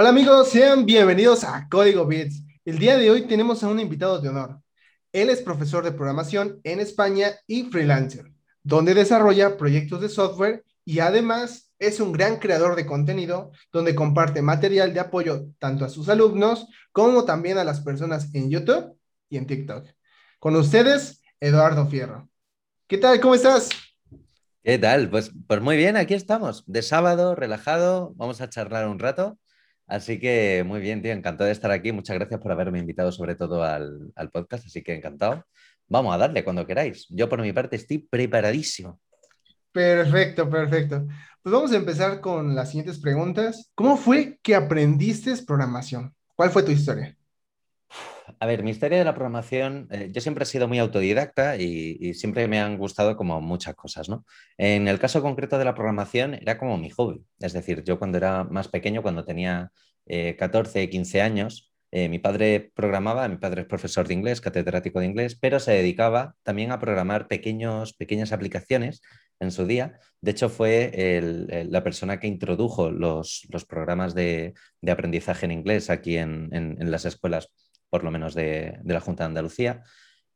Hola amigos, sean bienvenidos a Código Bits. El día de hoy tenemos a un invitado de honor. Él es profesor de programación en España y freelancer, donde desarrolla proyectos de software y además es un gran creador de contenido donde comparte material de apoyo tanto a sus alumnos como también a las personas en YouTube y en TikTok. Con ustedes, Eduardo Fierro. ¿Qué tal? ¿Cómo estás? ¿Qué tal? Pues, pues muy bien, aquí estamos, de sábado, relajado, vamos a charlar un rato. Así que muy bien, tío, encantado de estar aquí. Muchas gracias por haberme invitado sobre todo al, al podcast, así que encantado. Vamos a darle cuando queráis. Yo por mi parte estoy preparadísimo. Perfecto, perfecto. Pues vamos a empezar con las siguientes preguntas. ¿Cómo fue que aprendiste programación? ¿Cuál fue tu historia? A ver, mi historia de la programación, eh, yo siempre he sido muy autodidacta y, siempre me han gustado como muchas cosas, ¿no? En el caso concreto de la programación era como mi hobby. Es decir, yo cuando era más pequeño, cuando tenía 14, 15 años, eh, mi padre programaba, mi padre es profesor de inglés, catedrático de inglés, pero se dedicaba también a programar pequeños, pequeñas aplicaciones en su día. De hecho, fue la persona que introdujo los, programas de, aprendizaje en inglés aquí en, las escuelas, por lo menos de, la Junta de Andalucía.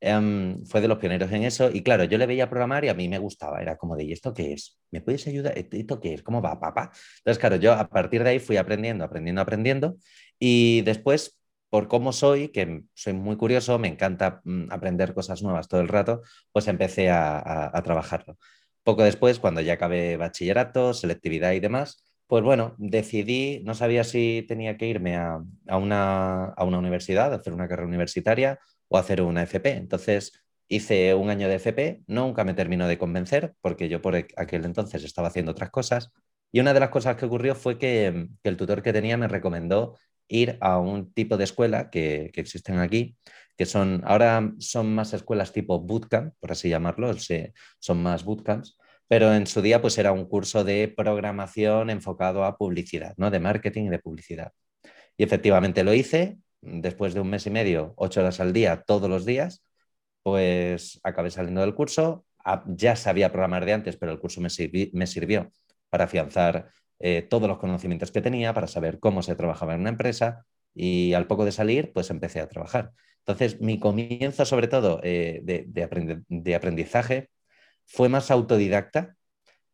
Em, fue de los pioneros en eso y claro, yo le veía programar y a mí me gustaba, era como de, ¿y esto qué es? ¿Me puedes ayudar? ¿Esto qué es? ¿Cómo va, papá? Entonces, claro, yo a partir de ahí fui aprendiendo, aprendiendo, aprendiendo y después, por cómo soy, que soy muy curioso, me encanta mm, aprender cosas nuevas todo el rato, pues empecé a trabajarlo. Poco después, cuando ya acabé bachillerato, selectividad y demás, pues bueno, decidí, no sabía si tenía que irme a, una, a una universidad, hacer una carrera universitaria o hacer una FP. Entonces hice un año de FP, nunca me terminó de convencer porque yo por aquel entonces estaba haciendo otras cosas. Y una de las cosas que ocurrió fue que, el tutor que tenía me recomendó ir a un tipo de escuela que, que existen aquí, que son, ahora son más escuelas tipo bootcamp, por así llamarlo, son más bootcamps, pero en su día pues era un curso de programación enfocado a publicidad, ¿no? De marketing y de publicidad. Y efectivamente lo hice, después de un mes y medio, ocho horas al día, todos los días, pues acabé saliendo del curso, ya sabía programar de antes, pero el curso me, sirvió para afianzar eh, todos los conocimientos que tenía, para saber cómo se trabajaba en una empresa y al poco de salir, pues empecé a trabajar. Entonces, mi comienzo sobre todo eh, de, aprendizaje fue más autodidacta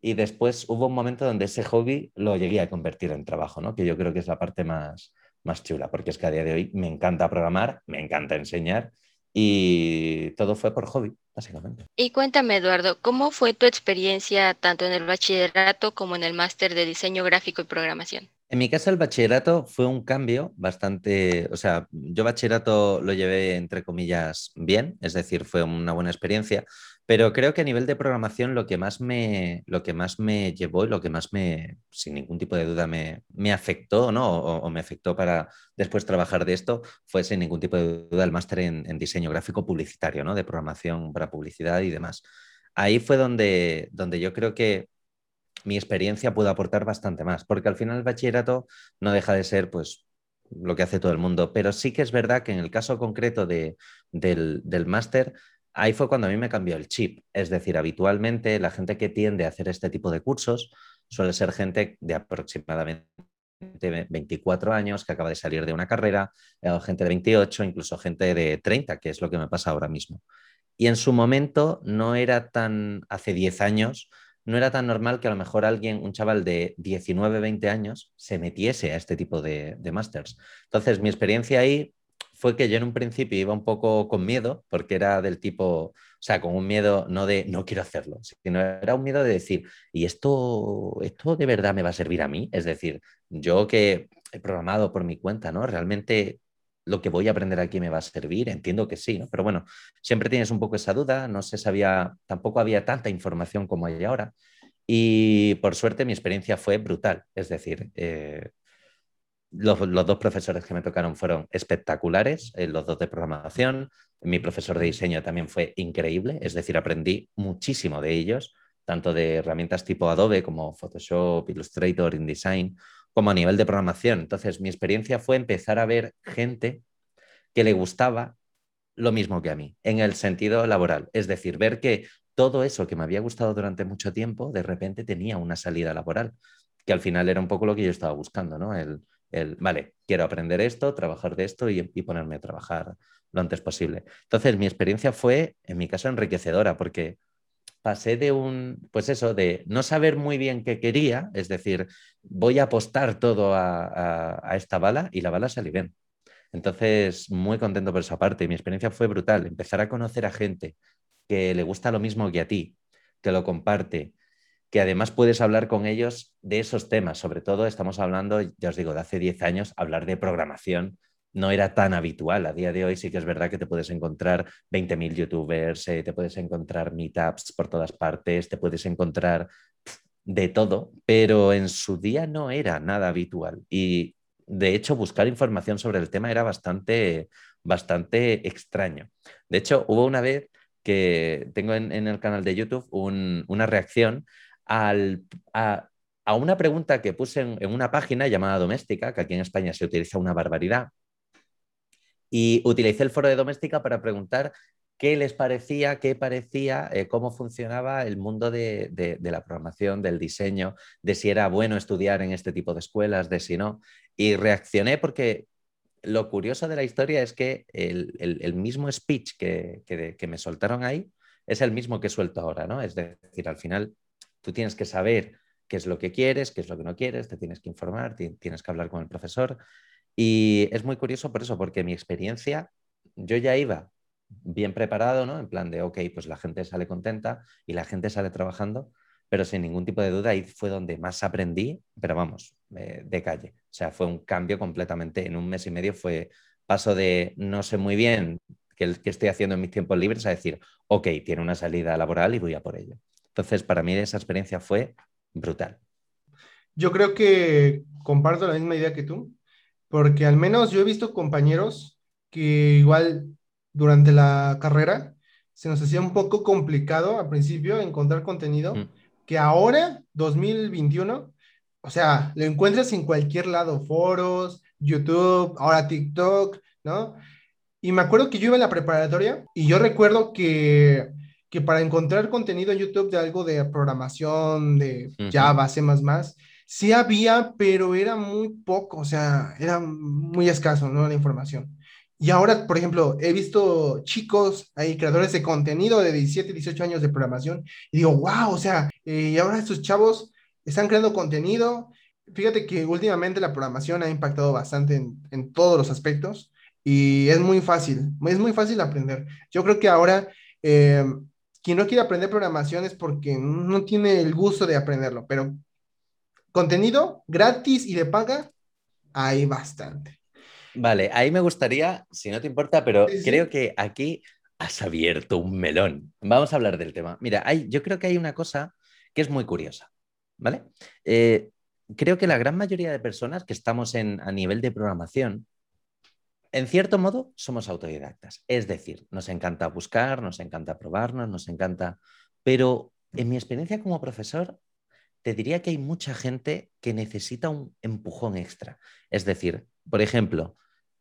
y después hubo un momento donde ese hobby lo llegué a convertir en trabajo, ¿no? que yo creo que es la parte más, más chula, porque es que a día de hoy me encanta programar, me encanta enseñar y todo fue por hobby, básicamente. Y cuéntame, Eduardo, ¿cómo fue tu experiencia tanto en el bachillerato como en el máster de diseño gráfico y programación? En mi caso, el bachillerato fue un cambio bastante, o sea, yo bachillerato lo llevé entre comillas bien, es decir, fue una buena experiencia, pero creo que a nivel de programación lo que más me, lo que más me llevó y lo que más me, sin ningún tipo de duda, me, me afectó, ¿no? O, me afectó para después trabajar de esto, fue sin ningún tipo de duda el máster en, en, diseño gráfico publicitario, ¿no? De programación para publicidad y demás. Ahí fue donde, donde yo creo que mi experiencia puede aportar bastante más, porque al final el bachillerato no deja de ser pues lo que hace todo el mundo, pero sí que es verdad que en el caso concreto de, del, del máster, ahí fue cuando a mí me cambió el chip, es decir, habitualmente la gente que tiende a hacer este tipo de cursos suele ser gente de aproximadamente 24 años que acaba de salir de una carrera, o gente de 28, incluso gente de 30, que es lo que me pasa ahora mismo. Y en su momento no era tan, hace 10 años, no era tan normal que a lo mejor alguien, un chaval de 19, 20 años, se metiese a este tipo de, de. Entonces, mi experiencia ahí fue que yo en un principio iba un poco con miedo, porque era del tipo, o sea, con un miedo no de no quiero hacerlo, sino era un miedo de decir, ¿y esto, esto de verdad me va a servir a mí? Es decir, yo que he programado por mi cuenta, ¿no? Realmente lo que voy a aprender aquí me va a servir, entiendo que sí, ¿no? Pero bueno, siempre tienes un poco esa duda, no se sabía, tampoco había tanta información como hay ahora. Y por suerte mi experiencia fue brutal, es decir, eh, los, dos profesores que me tocaron fueron espectaculares, eh, los dos de programación, mi profesor de diseño también fue increíble, es decir, aprendí muchísimo de ellos, tanto de herramientas tipo Adobe como Photoshop, Illustrator, InDesign, como a nivel de programación. Entonces, mi experiencia fue empezar a ver gente que le gustaba lo mismo que a mí, en el sentido laboral. Es decir, ver que todo eso que me había gustado durante mucho tiempo, de repente tenía una salida laboral, que al final era un poco lo que yo estaba buscando, ¿no? El, El, vale, quiero aprender esto, trabajar de esto y, y ponerme a trabajar lo antes posible. Entonces, mi experiencia fue, en mi caso, enriquecedora porque pasé de un, pues eso, de no saber muy bien qué quería, es decir, voy a apostar todo a, esta bala y la bala salió bien. Entonces, muy contento por esa parte. Mi experiencia fue brutal. Empezar a conocer a gente que le gusta lo mismo que a ti, que lo comparte, que además puedes hablar con ellos de esos temas. Sobre todo, estamos hablando, ya os digo, de hace 10 años, hablar de programación no era tan habitual. A día de hoy sí que es verdad que te puedes encontrar 20.000 youtubers, eh, te puedes encontrar meetups por todas partes, te puedes encontrar de todo, pero en su día no era nada habitual. Y de hecho, buscar información sobre el tema era bastante, bastante extraño. De hecho, hubo una vez que tengo en, el canal de YouTube una reacción a, una pregunta que puse en, una página llamada Doméstica, que aquí en España se utiliza una barbaridad, y utilicé el foro de doméstica para preguntar qué les parecía, qué parecía, eh, cómo funcionaba el mundo de, la programación, del diseño, de si era bueno estudiar en este tipo de escuelas, de si no. Y reaccioné porque lo curioso de la historia es que el, mismo speech que, que, me soltaron ahí es el mismo que suelto ahora, ¿no? Es decir, al final tú tienes que saber qué es lo que quieres, qué es lo que no quieres, te tienes que informar, tienes que hablar con el profesor y es muy curioso por eso, porque mi experiencia, yo ya iba bien preparado, ¿no? En plan de, ok, pues la gente sale contenta y la gente sale trabajando, pero sin ningún tipo de duda ahí fue donde más aprendí, pero vamos, eh, de calle. O sea, fue un cambio completamente, en un mes y medio fue paso de no sé muy bien qué, qué estoy haciendo en mis tiempos libres a decir, ok, tiene una salida laboral y voy a por ello. Entonces, para mí esa experiencia fue brutal. Yo creo que comparto la misma idea que tú porque al menos yo he visto compañeros que igual durante la carrera se nos hacía un poco complicado al principio encontrar contenido, mm. que ahora, 2021, o sea, lo encuentras en cualquier lado, foros, YouTube, ahora TikTok, ¿no? Y me acuerdo que yo iba a la preparatoria y yo recuerdo que, que para encontrar contenido en YouTube de algo de programación, de Java, C++, Sí había, pero era muy poco, o sea, era muy escaso, ¿no? La información. Y ahora, por ejemplo, he visto chicos, hay creadores de contenido de 17, 18 años de programación, y digo, wow, o sea, eh, y ahora estos chavos están creando contenido. Fíjate que últimamente la programación ha impactado bastante en, en todos los aspectos y es muy fácil, es muy fácil aprender. Yo creo que ahora eh, quien no quiere aprender programación es porque no tiene el gusto de aprenderlo, pero contenido gratis y de paga, hay bastante. Vale, ahí me gustaría, si no te importa, pero creo que aquí has abierto un melón. Vamos a hablar del tema. Mira, hay, yo creo que hay una cosa que es muy curiosa, ¿vale? Eh, creo que la gran mayoría de personas que estamos en, a nivel de programación, en cierto modo, somos autodidactas. Es decir, nos encanta buscar, nos encanta probarnos, nos encanta... Pero en mi experiencia como profesor, te diría que hay mucha gente que necesita un empujón extra. Es decir, por ejemplo,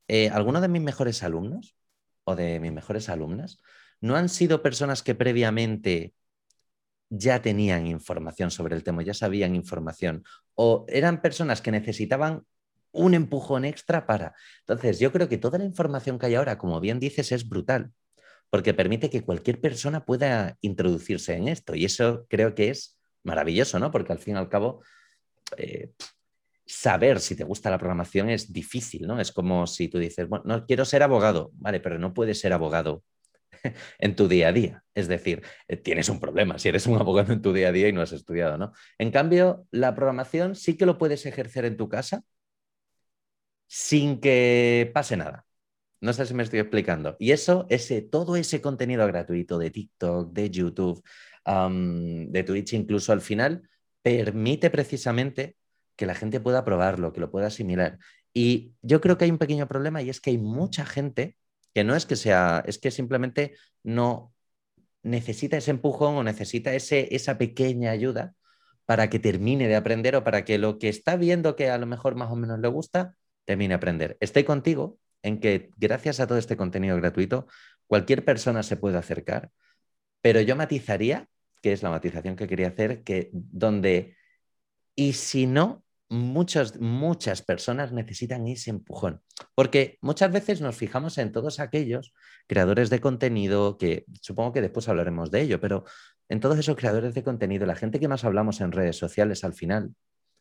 eh, algunos de mis mejores alumnos o de mis mejores alumnas no han sido personas que previamente ya tenían información sobre el tema, ya sabían información, o eran personas que necesitaban un empujón extra para. Entonces, yo creo que toda la información que hay ahora, como bien dices, es brutal, porque permite que cualquier persona pueda introducirse en esto, y eso creo que es maravilloso, ¿no? Porque al fin y al cabo, eh, saber si te gusta la programación es difícil, ¿no? Es como si tú dices, bueno, no quiero ser abogado, vale, pero no puedes ser abogado en tu día a día. Es decir, eh, tienes un problema si eres un abogado en tu día a día y no has estudiado, ¿no? En cambio, la programación sí que lo puedes ejercer en tu casa sin que pase nada. No sé si me estoy explicando. Y eso, ese, todo ese contenido gratuito de TikTok, de YouTube, de Twitch incluso al final, permite precisamente que la gente pueda probarlo, que lo pueda asimilar. Y yo creo que hay un pequeño problema y es que hay mucha gente que no es que sea, es que simplemente no necesita ese empujón o necesita ese, esa pequeña ayuda para que termine de aprender o para que lo que está viendo que a lo mejor más o menos le gusta, termine de aprender. Estoy contigo en que gracias a todo este contenido gratuito, cualquier persona se puede acercar, pero yo matizaría que es la matización que quería hacer, que donde, y si no, muchas, muchas personas necesitan ese empujón, porque muchas veces nos fijamos en todos aquellos creadores de contenido, que supongo que después hablaremos de ello, pero en todos esos creadores de contenido, la gente que más hablamos en redes sociales al final,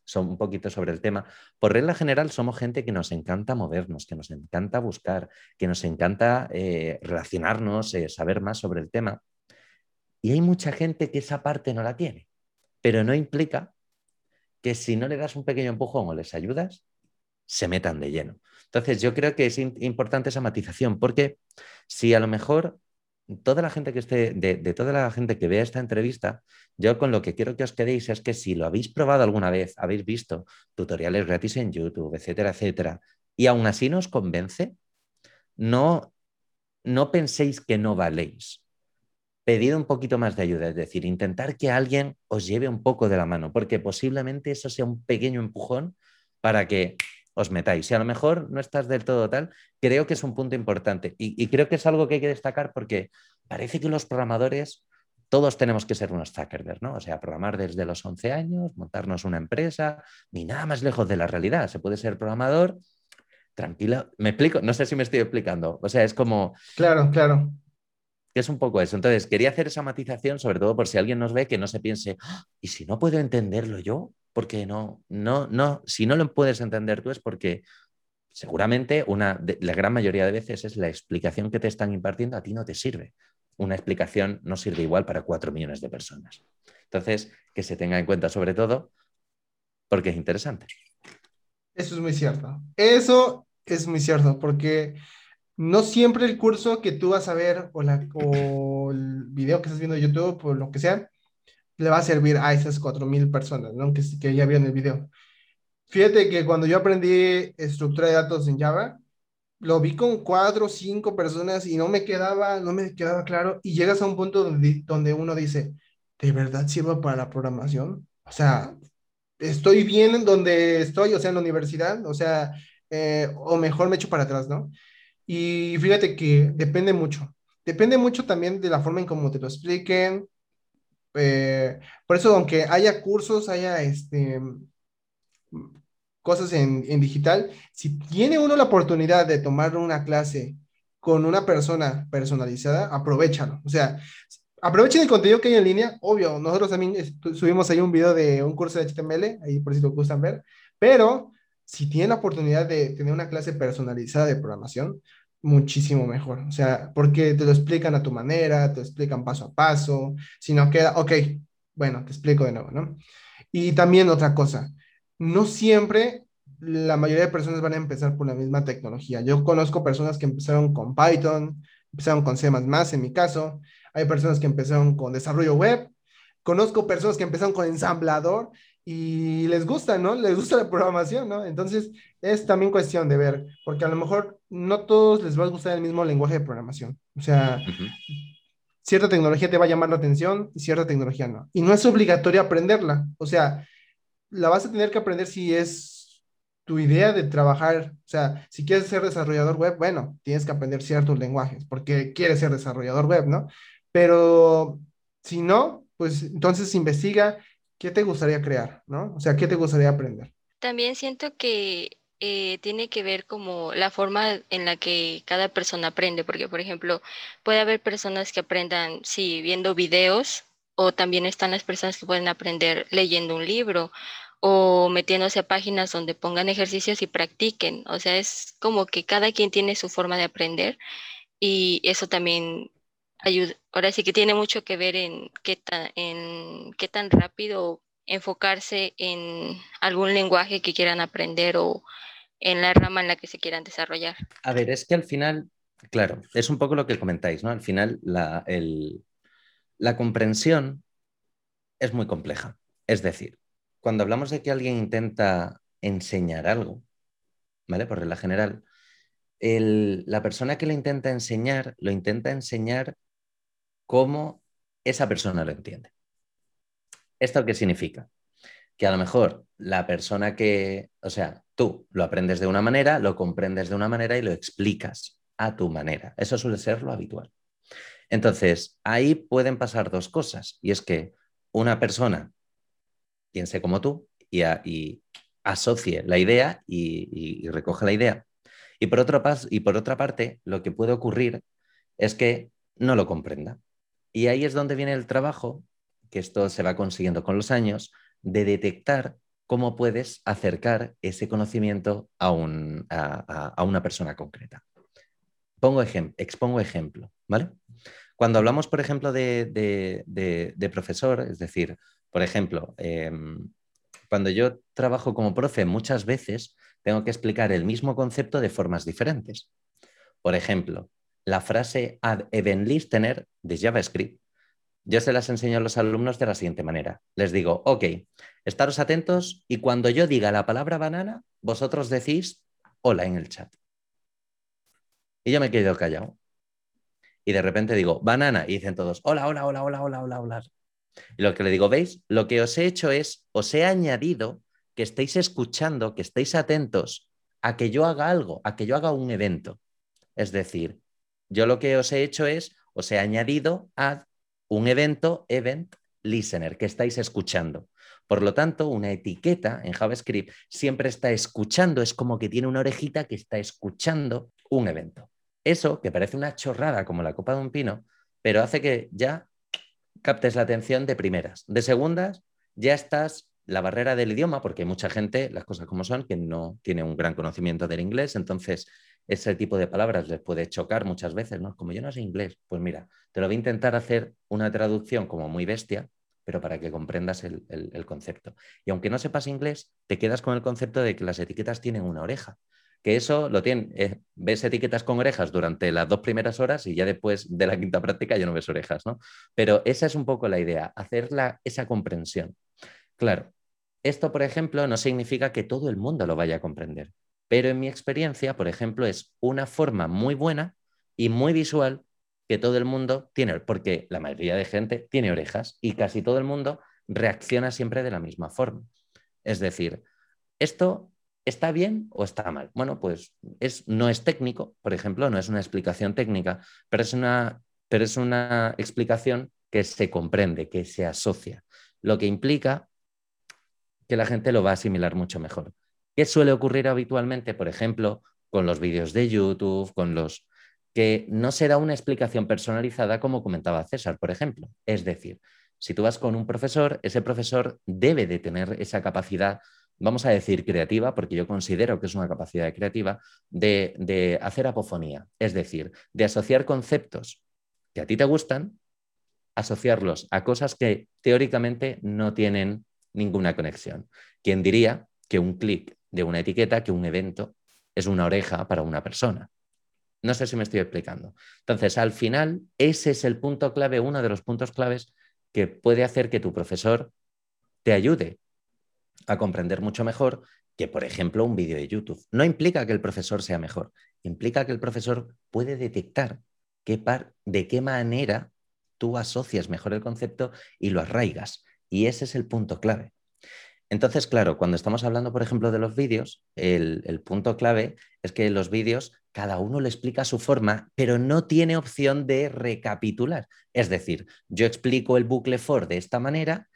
son un poquito sobre el tema. Por regla general, somos gente que nos encanta movernos, que nos encanta buscar, que nos encanta eh, relacionarnos, eh, saber más sobre el tema. Y hay mucha gente que esa parte no la tiene, pero no implica que si no le das un pequeño empujón o les ayudas, se metan de lleno. Entonces, yo creo que es importante esa matización, porque si a lo mejor toda la gente que esté, de, toda la gente que vea esta entrevista, yo con lo que quiero que os quedéis es que si lo habéis probado alguna vez, habéis visto tutoriales gratis en YouTube, etcétera, etcétera, y aún así nos convence, no, no penséis que no valéis. Pedid un poquito más de ayuda, es decir, intentar que alguien os lleve un poco de la mano, porque posiblemente eso sea un pequeño empujón para que os metáis. Si a lo mejor no estás del todo tal, creo que es un punto importante y, creo que es algo que hay que destacar porque parece que los programadores todos tenemos que ser unos Zuckerberg, ¿no? O sea, programar desde los 11 años, montarnos una empresa, ni nada más lejos de la realidad. Se puede ser programador tranquilo. ¿Me explico? No sé si me estoy explicando. O sea, es como... Claro, claro. Que es un poco eso. Entonces, quería hacer esa matización, sobre todo por si alguien nos ve, que no se piense, ¡Ah! ¿y si no puedo entenderlo yo? porque no, no, no, si no lo puedes entender tú es porque seguramente una, la gran mayoría de veces es la explicación que te están impartiendo a ti no te sirve. Una explicación no sirve igual para cuatro millones de personas. Entonces, que se tenga en cuenta sobre todo porque es interesante. Eso es muy cierto. Eso es muy cierto, porque no siempre el curso que tú vas a ver o, la, o el video que estás viendo en YouTube o lo que sea, le va a servir a esas 4.000 personas, ¿no? Que, que ya vieron el video. Fíjate que cuando yo aprendí estructura de datos en Java, lo vi con cuatro o cinco personas y no me quedaba, no me quedaba claro. Y llegas a un punto donde, donde uno dice, ¿de verdad sirve para la programación? O sea, estoy bien en donde estoy, o sea, en la universidad, o sea, eh, o mejor me echo para atrás, ¿no? Y fíjate que depende mucho. Depende mucho también de la forma en cómo te lo expliquen, eh, por eso, aunque haya cursos, haya este, cosas en, digital, si tiene uno la oportunidad de tomar una clase con una persona personalizada, aprovechalo. O sea, aprovechen el contenido que hay en línea, obvio, nosotros también subimos ahí un video de un curso de HTML, ahí por si lo gustan ver, pero si tienen la oportunidad de tener una clase personalizada de programación, muchísimo mejor. O sea, porque te lo explican a tu manera, te explican paso a paso, si no queda, ok, bueno, te explico de nuevo, ¿no? Y también otra cosa, no siempre la mayoría de personas van a empezar por la misma tecnología. Yo conozco personas que empezaron con Python, empezaron con C++, en mi caso, hay personas que empezaron con desarrollo web, conozco personas que empezaron con ensamblador y les gusta, ¿no? Les gusta la programación, ¿no? Entonces, es también cuestión de ver, porque a lo mejor no todos les va a gustar el mismo lenguaje de programación. O sea, cierta tecnología te va a llamar la atención y cierta tecnología no. Y no es obligatorio aprenderla. O sea, la vas a tener que aprender si es tu idea de trabajar. O sea, si quieres ser desarrollador web, bueno, tienes que aprender ciertos lenguajes porque quieres ser desarrollador web, ¿no? Pero si no, pues entonces investiga ¿qué te gustaría crear? ¿No? O sea, ¿qué te gustaría aprender? También siento que eh, tiene que ver como la forma en la que cada persona aprende, porque por ejemplo, puede haber personas que aprendan, sí, viendo videos, o también están las personas que pueden aprender leyendo un libro o metiéndose a páginas donde pongan ejercicios y practiquen. O sea, es como que cada quien tiene su forma de aprender y eso también ahora sí que tiene mucho que ver en qué tan, en qué tan rápido enfocarse en algún lenguaje que quieran aprender o en la rama en la que se quieran desarrollar. A ver, es que al final, claro, es un poco lo que comentáis, ¿no? Al final la, la comprensión es muy compleja. Es decir, cuando hablamos de que alguien intenta enseñar algo, ¿vale? Por regla general, la persona que lo intenta enseñar, lo intenta enseñar cómo esa persona lo entiende. ¿Esto qué significa? Que a lo mejor la persona que, o sea, tú lo aprendes de una manera, lo comprendes de una manera y lo explicas a tu manera. Eso suele ser lo habitual. Entonces, ahí pueden pasar dos cosas, y es que una persona piense como tú y, asocie la idea y, recoge la idea. Y por, y por otra parte, lo que puede ocurrir es que no lo comprenda. Y ahí es donde viene el trabajo, que esto se va consiguiendo con los años, de detectar cómo puedes acercar ese conocimiento a, una persona concreta. Pongo expongo ejemplo, ¿vale? Cuando hablamos, por ejemplo, de, profesor, es decir, por ejemplo, em, cuando yo trabajo como profe, muchas veces tengo que explicar el mismo concepto de formas diferentes. Por ejemplo, la frase ad event listener de JavaScript, yo se las enseño a los alumnos de la siguiente manera. Les digo, ok, estaros atentos y cuando yo diga la palabra banana, vosotros decís hola en el chat. Y yo me quedo callado. Y de repente digo, banana, y dicen todos, hola, hola, hola, hola, hola, hola, hola. Y lo que le digo, ¿veis? Lo que os he hecho es, os he añadido que estéis escuchando, que estéis atentos a que yo haga algo, a que yo haga un evento. Es decir, yo lo que os he hecho es, os he añadido a un evento, event listener, que estáis escuchando. Por lo tanto, una etiqueta en JavaScript siempre está escuchando, es como que tiene una orejita que está escuchando un evento. Eso, que parece una chorrada como la copa de un pino, pero hace que ya captes la atención de primeras. De segundas, ya estás la barrera del idioma, porque hay mucha gente, las cosas como son, que no tiene un gran conocimiento del inglés, entonces ese tipo de palabras les puede chocar muchas veces, ¿no? Como yo no sé inglés, pues mira, te lo voy a intentar hacer una traducción como muy bestia, pero para que comprendas el, concepto. Y aunque no sepas inglés, te quedas con el concepto de que las etiquetas tienen una oreja que eso lo tiene, eh, ves etiquetas con orejas durante las dos primeras horas y ya después de la quinta práctica ya no ves orejas, ¿no? Pero esa es un poco la idea, hacer esa comprensión. Claro, esto, por ejemplo, no significa que todo el mundo lo vaya a comprender, pero en mi experiencia, por ejemplo, es una forma muy buena y muy visual que todo el mundo tiene, porque la mayoría de gente tiene orejas y casi todo el mundo reacciona siempre de la misma forma. Es decir, esto ¿Está bien o está mal? Bueno, pues es, no es técnico, por ejemplo, no es una explicación técnica, pero es una, pero es una explicación que se comprende, que se asocia, lo que implica que la gente lo va a asimilar mucho mejor. ¿Qué suele ocurrir habitualmente, por ejemplo, con los vídeos de YouTube, con los que no se da una explicación personalizada como comentaba César, por ejemplo? Es decir, si tú vas con un profesor, ese profesor debe de tener esa capacidad vamos a decir creativa, porque yo considero que es una capacidad creativa, de, hacer apofonía, es decir, de asociar conceptos que a ti te gustan, asociarlos a cosas que teóricamente no tienen ninguna conexión. ¿Quién diría que un clic de una etiqueta, que un evento es una oreja para una persona? No sé si me estoy explicando. Entonces, al final, ese es el punto clave, uno de los puntos claves que puede hacer que tu profesor te ayude a comprender mucho mejor que, por ejemplo, un vídeo de YouTube. No implica que el profesor sea mejor, implica que el profesor puede detectar qué par, de qué manera tú asocias mejor el concepto y lo arraigas. Y ese es el punto clave. Entonces, claro, cuando estamos hablando, por ejemplo, de los vídeos, el, punto clave es que los vídeos cada uno le explica su forma, pero no tiene opción de recapitular. Es decir, yo explico el bucle for de esta manera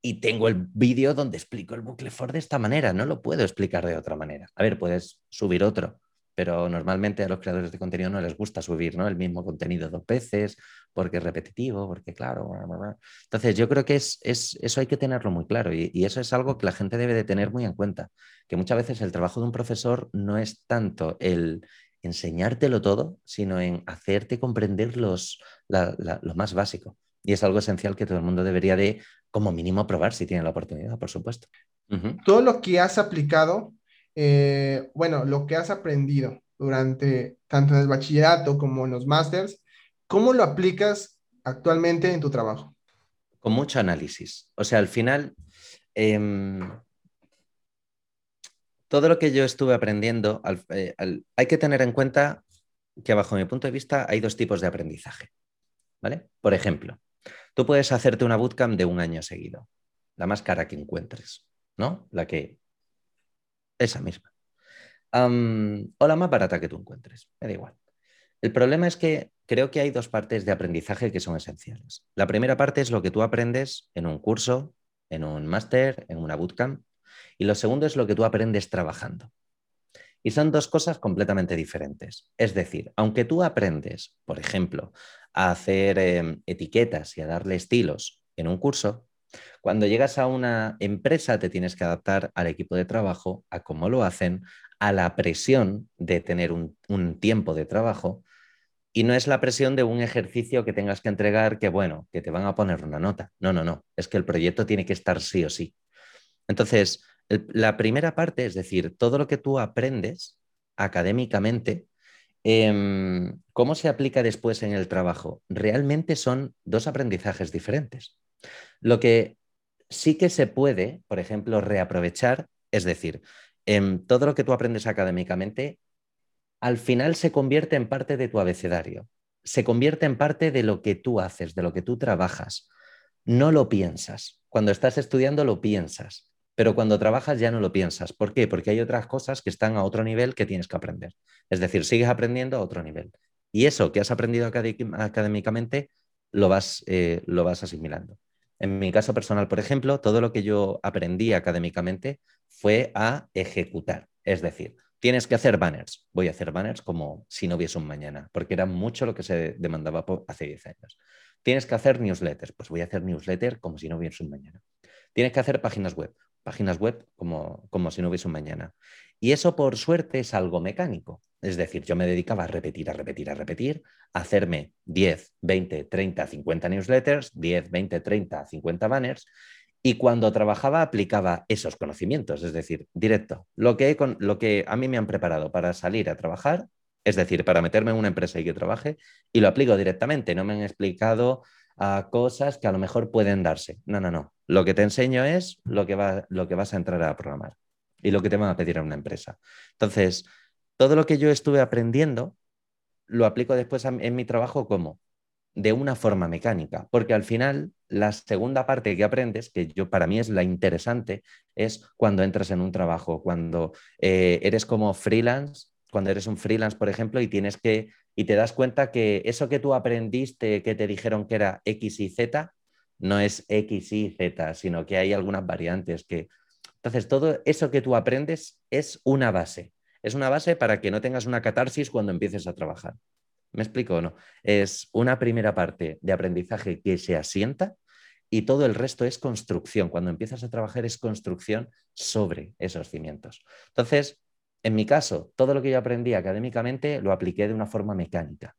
y tengo el vídeo donde explico el bucle for de esta manera, no lo puedo explicar de otra manera. A ver, puedes subir otro, pero normalmente a los creadores de contenido no les gusta subir ¿no? el mismo contenido dos veces porque es repetitivo, porque claro. Entonces yo creo que es, eso hay que tenerlo muy claro y, y, eso es algo que la gente debe de tener muy en cuenta, que muchas veces el trabajo de un profesor no es tanto el enseñártelo todo, sino en hacerte comprender los, lo más básico. Y es algo esencial que todo el mundo debería de, como mínimo, probar si tiene la oportunidad, por supuesto. Todo lo que has aplicado, eh, bueno, lo que has aprendido durante tanto en el bachillerato como en los másters, ¿cómo lo aplicas actualmente en tu trabajo? Con mucho análisis. O sea, al final, em, todo lo que yo estuve aprendiendo, eh, hay que tener en cuenta que bajo mi punto de vista hay dos tipos de aprendizaje. ¿Vale? Por ejemplo, Tú puedes hacerte una bootcamp de un año seguido, la más cara que encuentres, ¿no? La que... Esa misma. o la más barata que tú encuentres, me da igual. El problema es que creo que hay dos partes de aprendizaje que son esenciales. La primera parte es lo que tú aprendes en un curso, en un máster, en una bootcamp, Y lo segundo es lo que tú aprendes trabajando. Y son dos cosas completamente diferentes. Es decir, aunque tú aprendes, por ejemplo, a hacer em, etiquetas y a darle estilos en un curso, cuando llegas a una empresa te tienes que adaptar al equipo de trabajo, a cómo lo hacen, a la presión de tener un, un tiempo de trabajo y no es la presión de un ejercicio que tengas que entregar que, bueno, que te van a poner una nota. No, no, no. Es que el proyecto tiene que estar sí o sí. Entonces, la primera parte, es decir, todo lo que tú aprendes académicamente, em, ¿cómo se aplica después en el trabajo? Realmente son dos aprendizajes diferentes. Lo que sí que se puede, por ejemplo, reaprovechar, es decir, em, todo lo que tú aprendes académicamente al final se convierte en parte de tu abecedario, se convierte en parte de lo que tú haces, de lo que tú trabajas. No lo piensas. Cuando estás estudiando lo piensas, pero cuando trabajas ya no lo piensas. ¿Por qué? Porque hay otras cosas que están a otro nivel que tienes que aprender. Es decir, sigues aprendiendo a otro nivel. Y eso que has aprendido académicamente lo vas, eh, lo vas asimilando. En mi caso personal, por ejemplo, todo lo que yo aprendí académicamente fue a ejecutar. Es decir, Tienes que hacer banners. Voy a hacer banners como si no hubiese un mañana, porque era mucho lo que se demandaba hace 10 años. Tienes que hacer newsletters. Pues voy a hacer newsletter como si no hubiese un mañana. Tienes que hacer páginas web. Páginas web como, como si no hubiese un mañana. Y eso, por suerte, es algo mecánico. Es decir, yo me dedicaba a repetir, a repetir, a repetir, a hacerme 10, 20, 30, 50 newsletters, 10, 20, 30, 50 banners y cuando trabajaba aplicaba esos conocimientos, es decir, directo. Lo que, lo que a mí me han preparado para salir a trabajar, es decir, para meterme en una empresa y que trabaje, y lo aplico directamente. No me han explicado a cosas que a lo mejor pueden darse. No, no, no. Lo que te enseño es lo que, va, lo que vas a entrar a programar y lo que te van a pedir a una empresa. Entonces, todo lo que yo estuve aprendiendo lo aplico después en mi trabajo como de una forma mecánica, porque al final la segunda parte que aprendes, que yo para mí es la interesante, es cuando entras en un trabajo, cuando eh, eres como freelance, cuando eres un freelance, por ejemplo, y tienes que y te das cuenta que eso que tú aprendiste, que te dijeron que era X y Z, no es X y Z, sino que hay algunas variantes que entonces todo eso que tú aprendes es una base, es una base para que no tengas una catarsis cuando empieces a trabajar. ¿Me explico o no? Es una primera parte de aprendizaje que se asienta y todo el resto es construcción. Cuando empiezas a trabajar es construcción sobre esos cimientos. Entonces, en mi caso, todo lo que yo aprendí académicamente lo apliqué de una forma mecánica.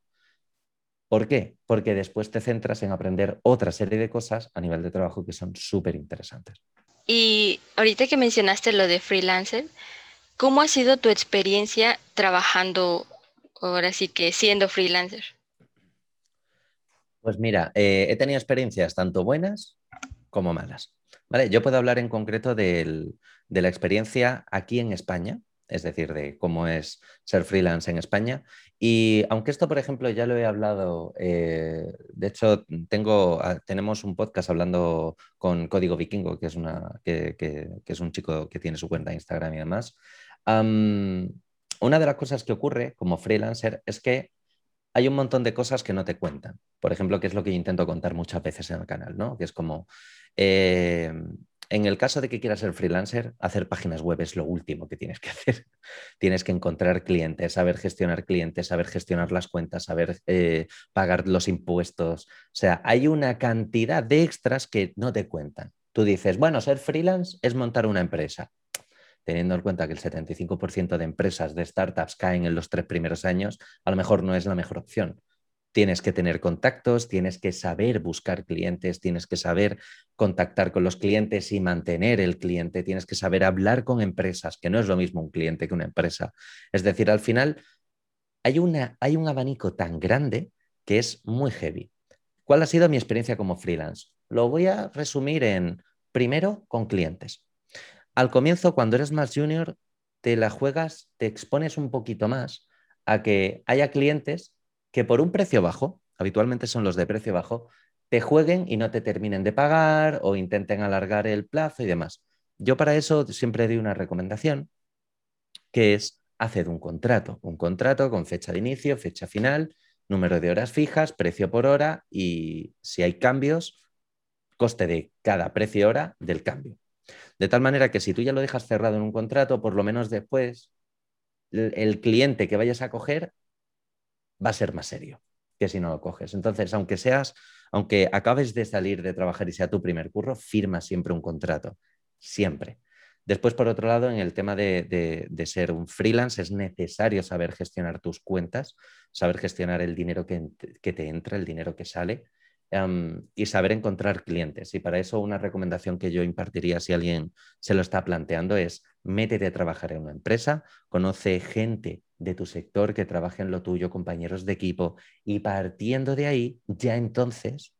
¿Por qué? Porque después te centras en aprender otra serie de cosas a nivel de trabajo que son súper interesantes. Y ahorita que mencionaste lo de freelancer, ¿cómo ha sido tu experiencia trabajando ahora sí que siendo freelancer? Pues mira, eh, he tenido experiencias tanto buenas como malas. ¿vale? Yo puedo hablar en concreto de la experiencia aquí en España, es decir, de cómo es ser freelance en España. Y aunque esto, por ejemplo, ya lo he hablado, eh, de hecho, tengo, ah, tenemos un podcast hablando con Código Vikingo, que es, una, que, es un chico que tiene su cuenta de Instagram y demás una de las cosas que ocurre como freelancer es que hay un montón de cosas que no te cuentan. Por ejemplo, que es lo que intento contar muchas veces en el canal, ¿no? Que es como, eh, en el caso de que quieras ser freelancer, hacer páginas web es lo último que tienes que hacer. tienes que encontrar clientes, saber gestionar clientes, saber gestionar las cuentas, saber eh, pagar los impuestos. O sea, hay una cantidad de extras que no te cuentan. Tú dices, bueno, ser freelance es montar una empresa teniendo en cuenta que el 75% de empresas de startups caen en los tres primeros años, a lo mejor no es la mejor opción. Tienes que tener contactos, tienes que saber buscar clientes, tienes que saber contactar con los clientes y mantener el cliente, tienes que saber hablar con empresas, que no es lo mismo un cliente que una empresa. Es decir, al final hay, una, hay un abanico tan grande que es muy heavy. ¿Cuál ha sido mi experiencia como freelance? Lo voy a resumir en, primero, con clientes. Al comienzo, cuando eres más junior, te la juegas, te expones un poquito más a que haya clientes que por un precio bajo, habitualmente son los de precio bajo, te jueguen y no te terminen de pagar o intenten alargar el plazo y demás. Yo para eso siempre doy una recomendación, que es hacer un contrato, un contrato con fecha de inicio, fecha final, número de horas fijas, precio por hora y si hay cambios, coste de cada precio hora del cambio. De tal manera que si tú ya lo dejas cerrado en un contrato, por lo menos después el cliente que vayas a coger va a ser más serio que si no lo coges. Entonces, aunque seas, aunque acabes de salir de trabajar y sea tu primer curro, firma siempre un contrato, siempre. Después, por otro lado, en el tema de, ser un freelance, es necesario saber gestionar tus cuentas, saber gestionar el dinero que, te entra, el dinero que sale em, y saber encontrar clientes. Y para eso una recomendación que yo impartiría si alguien se lo está planteando es métete a trabajar en una empresa, conoce gente de tu sector que trabaje en lo tuyo, compañeros de equipo, y partiendo de ahí, ya entonces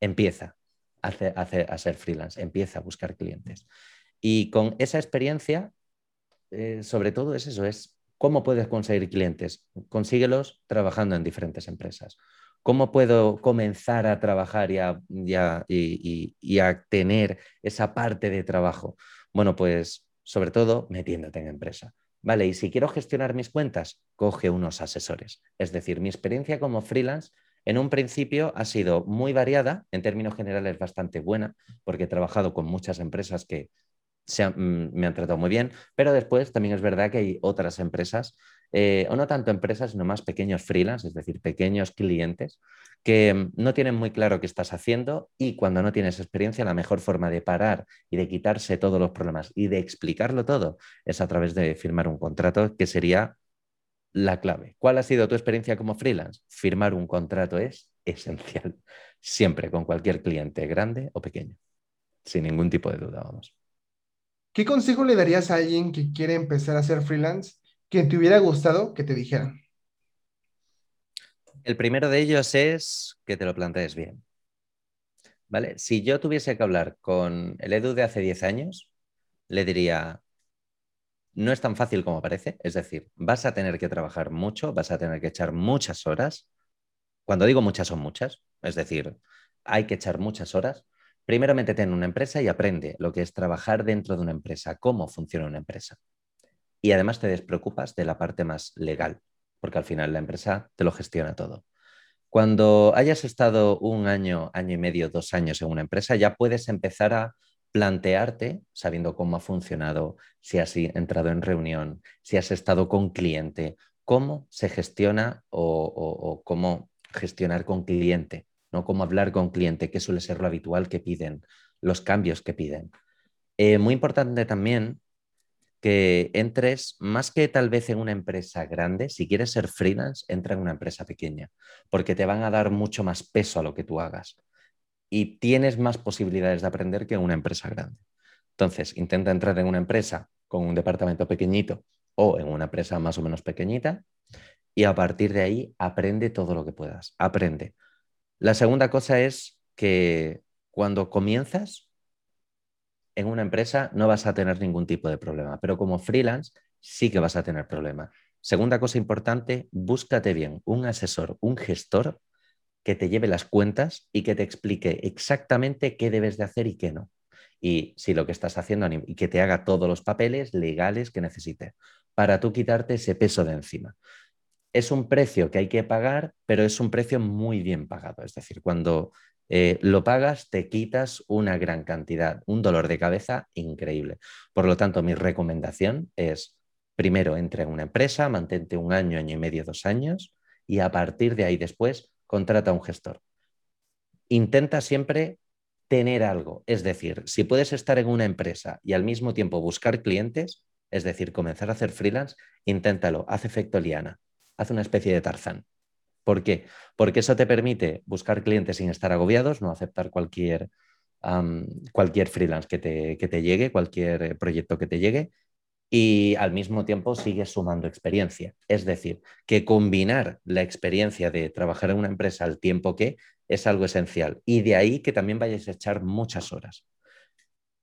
empieza a, a ser freelance, empieza a buscar clientes. Y con esa experiencia, eh, sobre todo es eso, es cómo puedes conseguir clientes. Consíguelos trabajando en diferentes empresas. ¿Cómo puedo comenzar a trabajar y a, y a, tener esa parte de trabajo? Bueno, pues sobre todo metiéndote en empresa. Vale, y si quiero gestionar mis cuentas, coge unos asesores. Es decir, mi experiencia como freelance en un principio ha sido muy variada, en términos generales bastante buena, porque he trabajado con muchas empresas que Mm, me han tratado muy bien, pero después también es verdad que hay otras empresas, eh, o no tanto empresas, sino más pequeños freelance, es decir, pequeños clientes, que mm, no tienen muy claro qué estás haciendo y cuando no tienes experiencia, la mejor forma de parar y de quitarse todos los problemas y de explicarlo todo es a través de firmar un contrato, que sería la clave. ¿Cuál ha sido tu experiencia como freelance? Firmar un contrato es esencial, siempre con cualquier cliente, grande o pequeño, sin ningún tipo de duda, vamos. ¿Qué consejo le darías a alguien que quiere empezar a ser freelance que te hubiera gustado que te dijeran? El primero de ellos es que te lo plantees bien. ¿Vale? Si yo tuviese que hablar con el Edu de hace 10 años, le diría, no es tan fácil como parece, es decir, vas a tener que trabajar mucho, vas a tener que echar muchas horas. Cuando digo muchas son muchas, es decir, hay que echar muchas horas, Primero métete en una empresa y aprende lo que es trabajar dentro de una empresa, cómo funciona una empresa. Y además te despreocupas de la parte más legal, porque al final la empresa te lo gestiona todo. Cuando hayas estado un año, año y medio, dos años en una empresa, ya puedes empezar a plantearte, sabiendo cómo ha funcionado, si has entrado en reunión, si has estado con cliente, cómo se gestiona o cómo gestionar con cliente ¿no? Cómo hablar con cliente, que suele ser lo habitual que piden, los cambios que piden. Eh, muy importante también que entres, más que tal vez en una empresa grande, si quieres ser freelance, entra en una empresa pequeña, porque te van a dar mucho más peso a lo que tú hagas y tienes más posibilidades de aprender que en una empresa grande. Entonces, intenta entrar en una empresa con un departamento pequeñito o en una empresa más o menos pequeñita y a partir de ahí aprende todo lo que puedas. Aprende la segunda cosa es que cuando comienzas en una empresa no vas a tener ningún tipo de problema, pero como freelance sí que vas a tener problema. Segunda cosa importante, búscate bien un asesor, un gestor que te lleve las cuentas y que te explique exactamente qué debes de hacer y qué no. Y si lo que estás haciendo y que te haga todos los papeles legales que necesite para tú quitarte ese peso de encima es un precio que hay que pagar, pero es un precio muy bien pagado. Es decir, cuando eh, lo pagas, te quitas una gran cantidad, un dolor de cabeza increíble. Por lo tanto, mi recomendación es, primero, entra en una empresa, mantente un año, año y medio, dos años, y a partir de ahí después, contrata a un gestor. Intenta siempre tener algo. Es decir, si puedes estar en una empresa y al mismo tiempo buscar clientes, es decir, comenzar a hacer freelance, inténtalo, haz efecto liana haz una especie de Tarzán. ¿Por qué? Porque eso te permite buscar clientes sin estar agobiados, no aceptar cualquier, cualquier freelance que te, que te llegue, cualquier eh, proyecto que te llegue, y al mismo tiempo sigues sumando experiencia. Es decir, que combinar la experiencia de trabajar en una empresa al tiempo que es algo esencial. Y de ahí que también vayas a echar muchas horas.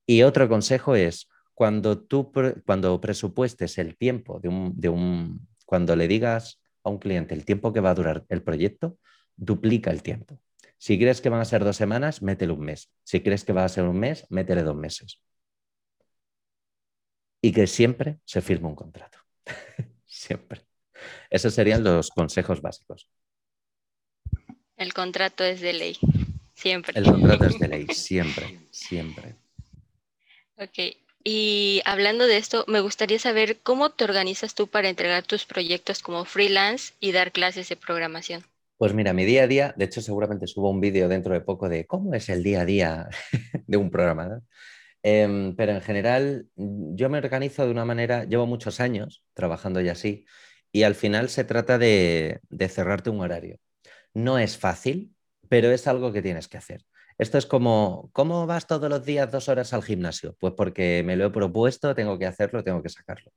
Y otro consejo es, cuando tú cuando presupuestes el tiempo de un, de un, cuando le digas a un cliente el tiempo que va a durar el proyecto, duplica el tiempo. Si crees que van a ser dos semanas, métele un mes. Si crees que va a ser un mes, métele dos meses. Y que siempre se firme un contrato. siempre. Esos serían los consejos básicos. El contrato es de ley, siempre. El contrato es de ley, siempre, siempre. Ok, y hablando de esto, me gustaría saber cómo te organizas tú para entregar tus proyectos como freelance y dar clases de programación. Pues mira, mi día a día, de hecho seguramente subo un vídeo dentro de poco de cómo es el día a día de un programador. Em, pero en general yo me organizo de una manera, llevo muchos años trabajando ya así y al final se trata de cerrarte un horario. No es fácil, pero es algo que tienes que hacer. Esto es como, ¿cómo vas todos los días dos horas al gimnasio? Pues porque me lo he propuesto, tengo que hacerlo, tengo que sacarlo.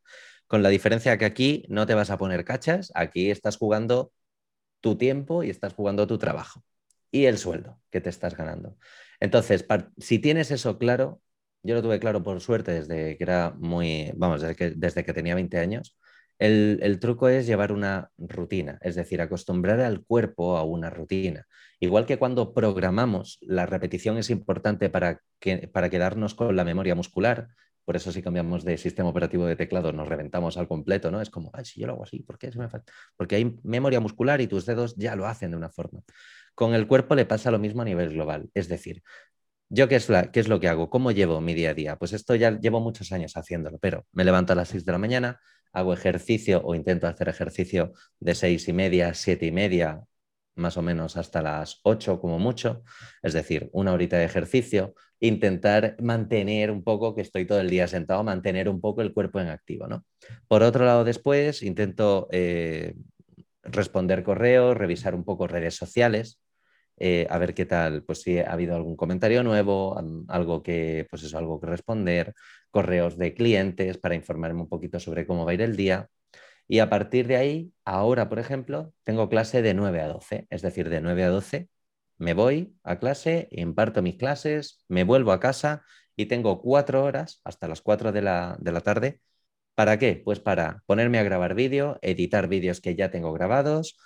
Con la diferencia que aquí no te vas a poner cachas, aquí estás jugando tu tiempo y estás jugando tu trabajo y el sueldo que te estás ganando. Entonces, si tienes eso claro, yo lo tuve claro por suerte desde que era muy, vamos, desde que, desde que tenía 20 años, el, truco es llevar una rutina, es decir, acostumbrar al cuerpo a una rutina. Igual que cuando programamos, la repetición es importante para, que, para quedarnos con la memoria muscular. Por eso si cambiamos de sistema operativo de teclado nos reventamos al completo, ¿no? Es como, ay, si yo lo hago así, ¿por qué se me falta? Porque hay memoria muscular y tus dedos ya lo hacen de una forma. Con el cuerpo le pasa lo mismo a nivel global. Es decir, ¿yo qué es, qué es lo que hago? ¿Cómo llevo mi día a día? Pues esto ya llevo muchos años haciéndolo, pero me levanto a las 6 de la mañana, hago ejercicio o intento hacer ejercicio de seis y media, siete y media, más o menos hasta las ocho como mucho, es decir, una horita de ejercicio, intentar mantener un poco, que estoy todo el día sentado, mantener un poco el cuerpo en activo. ¿no? Por otro lado, después intento eh, responder correos, revisar un poco redes sociales, eh, a ver qué tal, pues si ha habido algún comentario nuevo, algo que, pues eso, algo que responder, correos de clientes para informarme un poquito sobre cómo va a ir el día. Y a partir de ahí, ahora, por ejemplo, tengo clase de 9 a 12, es decir, de 9 a 12 me voy a clase, imparto mis clases, me vuelvo a casa y tengo cuatro horas hasta las 4 de la, de la tarde. ¿Para qué? Pues para ponerme a grabar vídeo, editar vídeos que ya tengo grabados,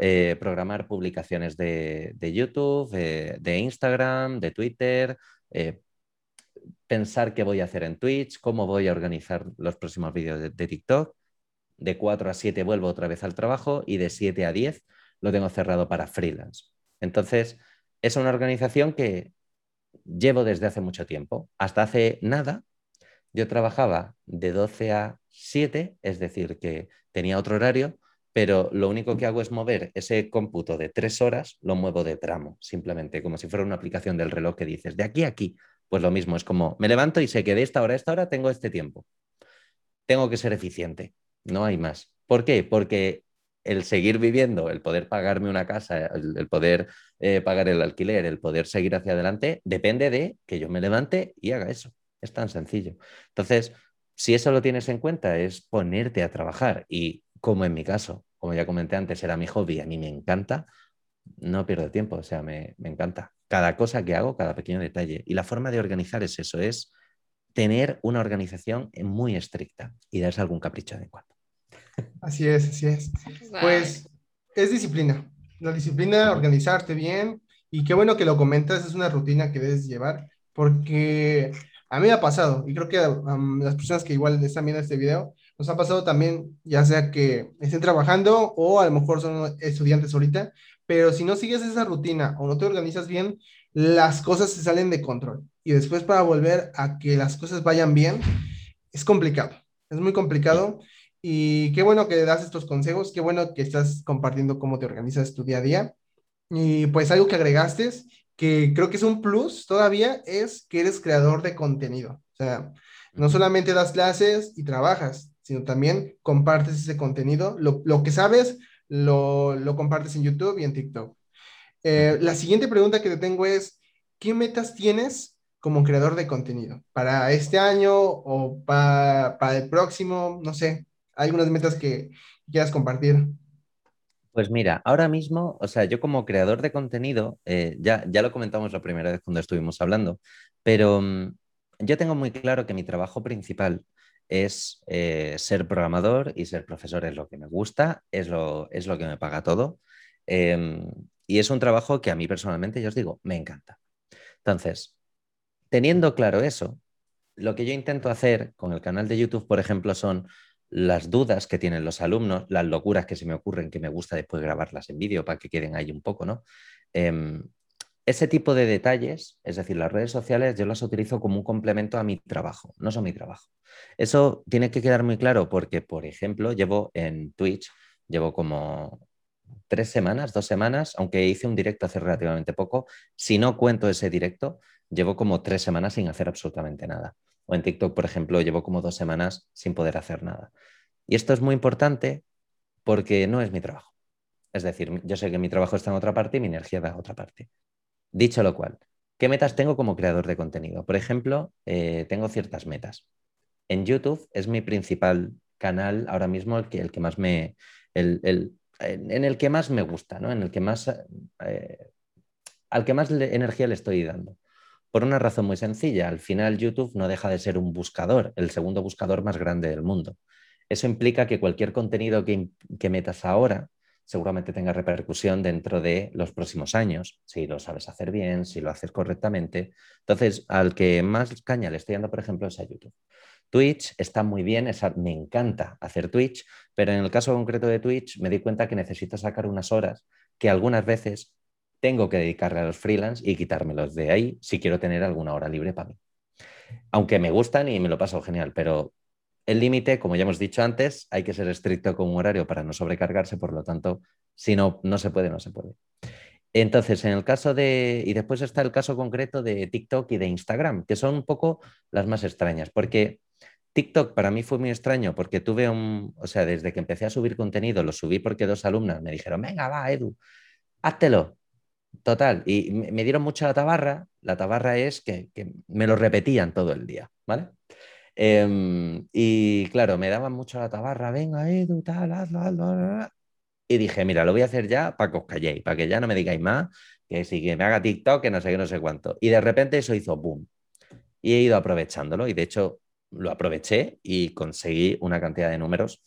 eh, programar publicaciones de, YouTube, de Instagram, de Twitter, eh, pensar qué voy a hacer en Twitch, cómo voy a organizar los próximos vídeos de, TikTok. De 4 a 7 vuelvo otra vez al trabajo y de 7 a 10 lo tengo cerrado para freelance. Entonces, es una organización que llevo desde hace mucho tiempo. Hasta hace nada, yo trabajaba de 12 a 7, es decir, que tenía otro horario, pero lo único que hago es mover ese cómputo de tres horas, lo muevo de tramo, simplemente, como si fuera una aplicación del reloj que dices, de aquí a aquí, pues lo mismo, es como, me levanto y sé que de esta hora a esta hora tengo este tiempo. Tengo que ser eficiente, no hay más. ¿Por qué? Porque el seguir viviendo, el poder pagarme una casa, el, poder eh, pagar el alquiler, el poder seguir hacia adelante, depende de que yo me levante y haga eso. Es tan sencillo. Entonces, si eso lo tienes en cuenta, es ponerte a trabajar y como en mi caso, como ya comenté antes, era mi hobby, a mí me encanta, no pierdo tiempo, o sea, me, encanta. Cada cosa que hago, cada pequeño detalle. Y la forma de organizar es eso, es tener una organización muy estricta y darse algún capricho de cuando. Así es, así es. Pues es disciplina. La disciplina, organizarte bien. Y qué bueno que lo comentas, es una rutina que debes llevar, porque a mí me ha pasado, y creo que a las personas que igual están viendo este video, nos ha pasado también, ya sea que estén trabajando o a lo mejor son estudiantes ahorita, pero si no sigues esa rutina o no te organizas bien, las cosas se salen de control. Y después para volver a que las cosas vayan bien, es complicado, es muy complicado. Y qué bueno que das estos consejos, qué bueno que estás compartiendo cómo te organizas tu día a día. Y pues algo que agregaste, que creo que es un plus todavía, es que eres creador de contenido. O sea, no solamente das clases y trabajas, sino también compartes ese contenido. Lo, que sabes, lo, compartes en YouTube y en TikTok. Eh, la siguiente pregunta que te tengo es, ¿qué metas tienes como creador de contenido para este año o para, el próximo? No sé, algunas metas que quieras compartir. Pues mira, ahora mismo, o sea, yo como creador de contenido, eh, ya, ya lo comentamos la primera vez cuando estuvimos hablando, pero mm, yo tengo muy claro que mi trabajo principal es eh, ser programador y ser profesor es lo que me gusta, es lo, es lo que me paga todo. Em, y es un trabajo que a mí personalmente, ya os digo, me encanta. Entonces, teniendo claro eso, lo que yo intento hacer con el canal de YouTube, por ejemplo, son las dudas que tienen los alumnos, las locuras que se me ocurren que me gusta después grabarlas en vídeo para que queden ahí un poco, ¿no? Em, ese tipo de detalles, es decir, las redes sociales, yo las utilizo como un complemento a mi trabajo, no son mi trabajo. Eso tiene que quedar muy claro porque, por ejemplo, llevo en Twitch, llevo como tres semanas, dos semanas, aunque hice un directo hace relativamente poco, si no cuento ese directo, llevo como tres semanas sin hacer absolutamente nada. O en TikTok, por ejemplo, llevo como dos semanas sin poder hacer nada. Y esto es muy importante porque no es mi trabajo. Es decir, yo sé que mi trabajo está en otra parte y mi energía va a otra parte. Dicho lo cual, ¿qué metas tengo como creador de contenido? Por ejemplo, eh, tengo ciertas metas. En YouTube es mi principal canal ahora mismo el que, el que más me... El, en el que más me gusta, ¿no? En el que más... Eh, al que más energía le estoy dando. Por una razón muy sencilla, al final YouTube no deja de ser un buscador, el segundo buscador más grande del mundo. Eso implica que cualquier contenido que, metas ahora seguramente tenga repercusión dentro de los próximos años, si lo sabes hacer bien, si lo haces correctamente. Entonces, al que más caña le estoy dando, por ejemplo, es a YouTube. Twitch está muy bien, me encanta hacer Twitch, pero en el caso concreto de Twitch me di cuenta que necesito sacar unas horas que algunas veces tengo que dedicarle a los freelance y quitármelos de ahí si quiero tener alguna hora libre para mí. Aunque me gustan y me lo paso genial, pero el límite, como ya hemos dicho antes, hay que ser estricto con un horario para no sobrecargarse, por lo tanto, si no, no se puede, no se puede. Entonces, en el caso de, y después está el caso concreto de TikTok y de Instagram, que son un poco las más extrañas, porque TikTok para mí fue muy extraño porque tuve un, o sea, desde que empecé a subir contenido, lo subí porque dos alumnas me dijeron, venga, va, Edu, háztelo. Total, y me dieron mucho la tabarra. La tabarra es que, me lo repetían todo el día, ¿vale? Em, y claro, me daban mucho la tabarra, venga, Edu, tal, hazlo, hazlo, Y dije, mira, lo voy a hacer ya para que os calléis, para que ya no me digáis más, que si que me haga TikTok, que no sé qué, no sé cuánto. Y de repente eso hizo boom. Y he ido aprovechándolo, y de hecho lo aproveché y conseguí una cantidad de números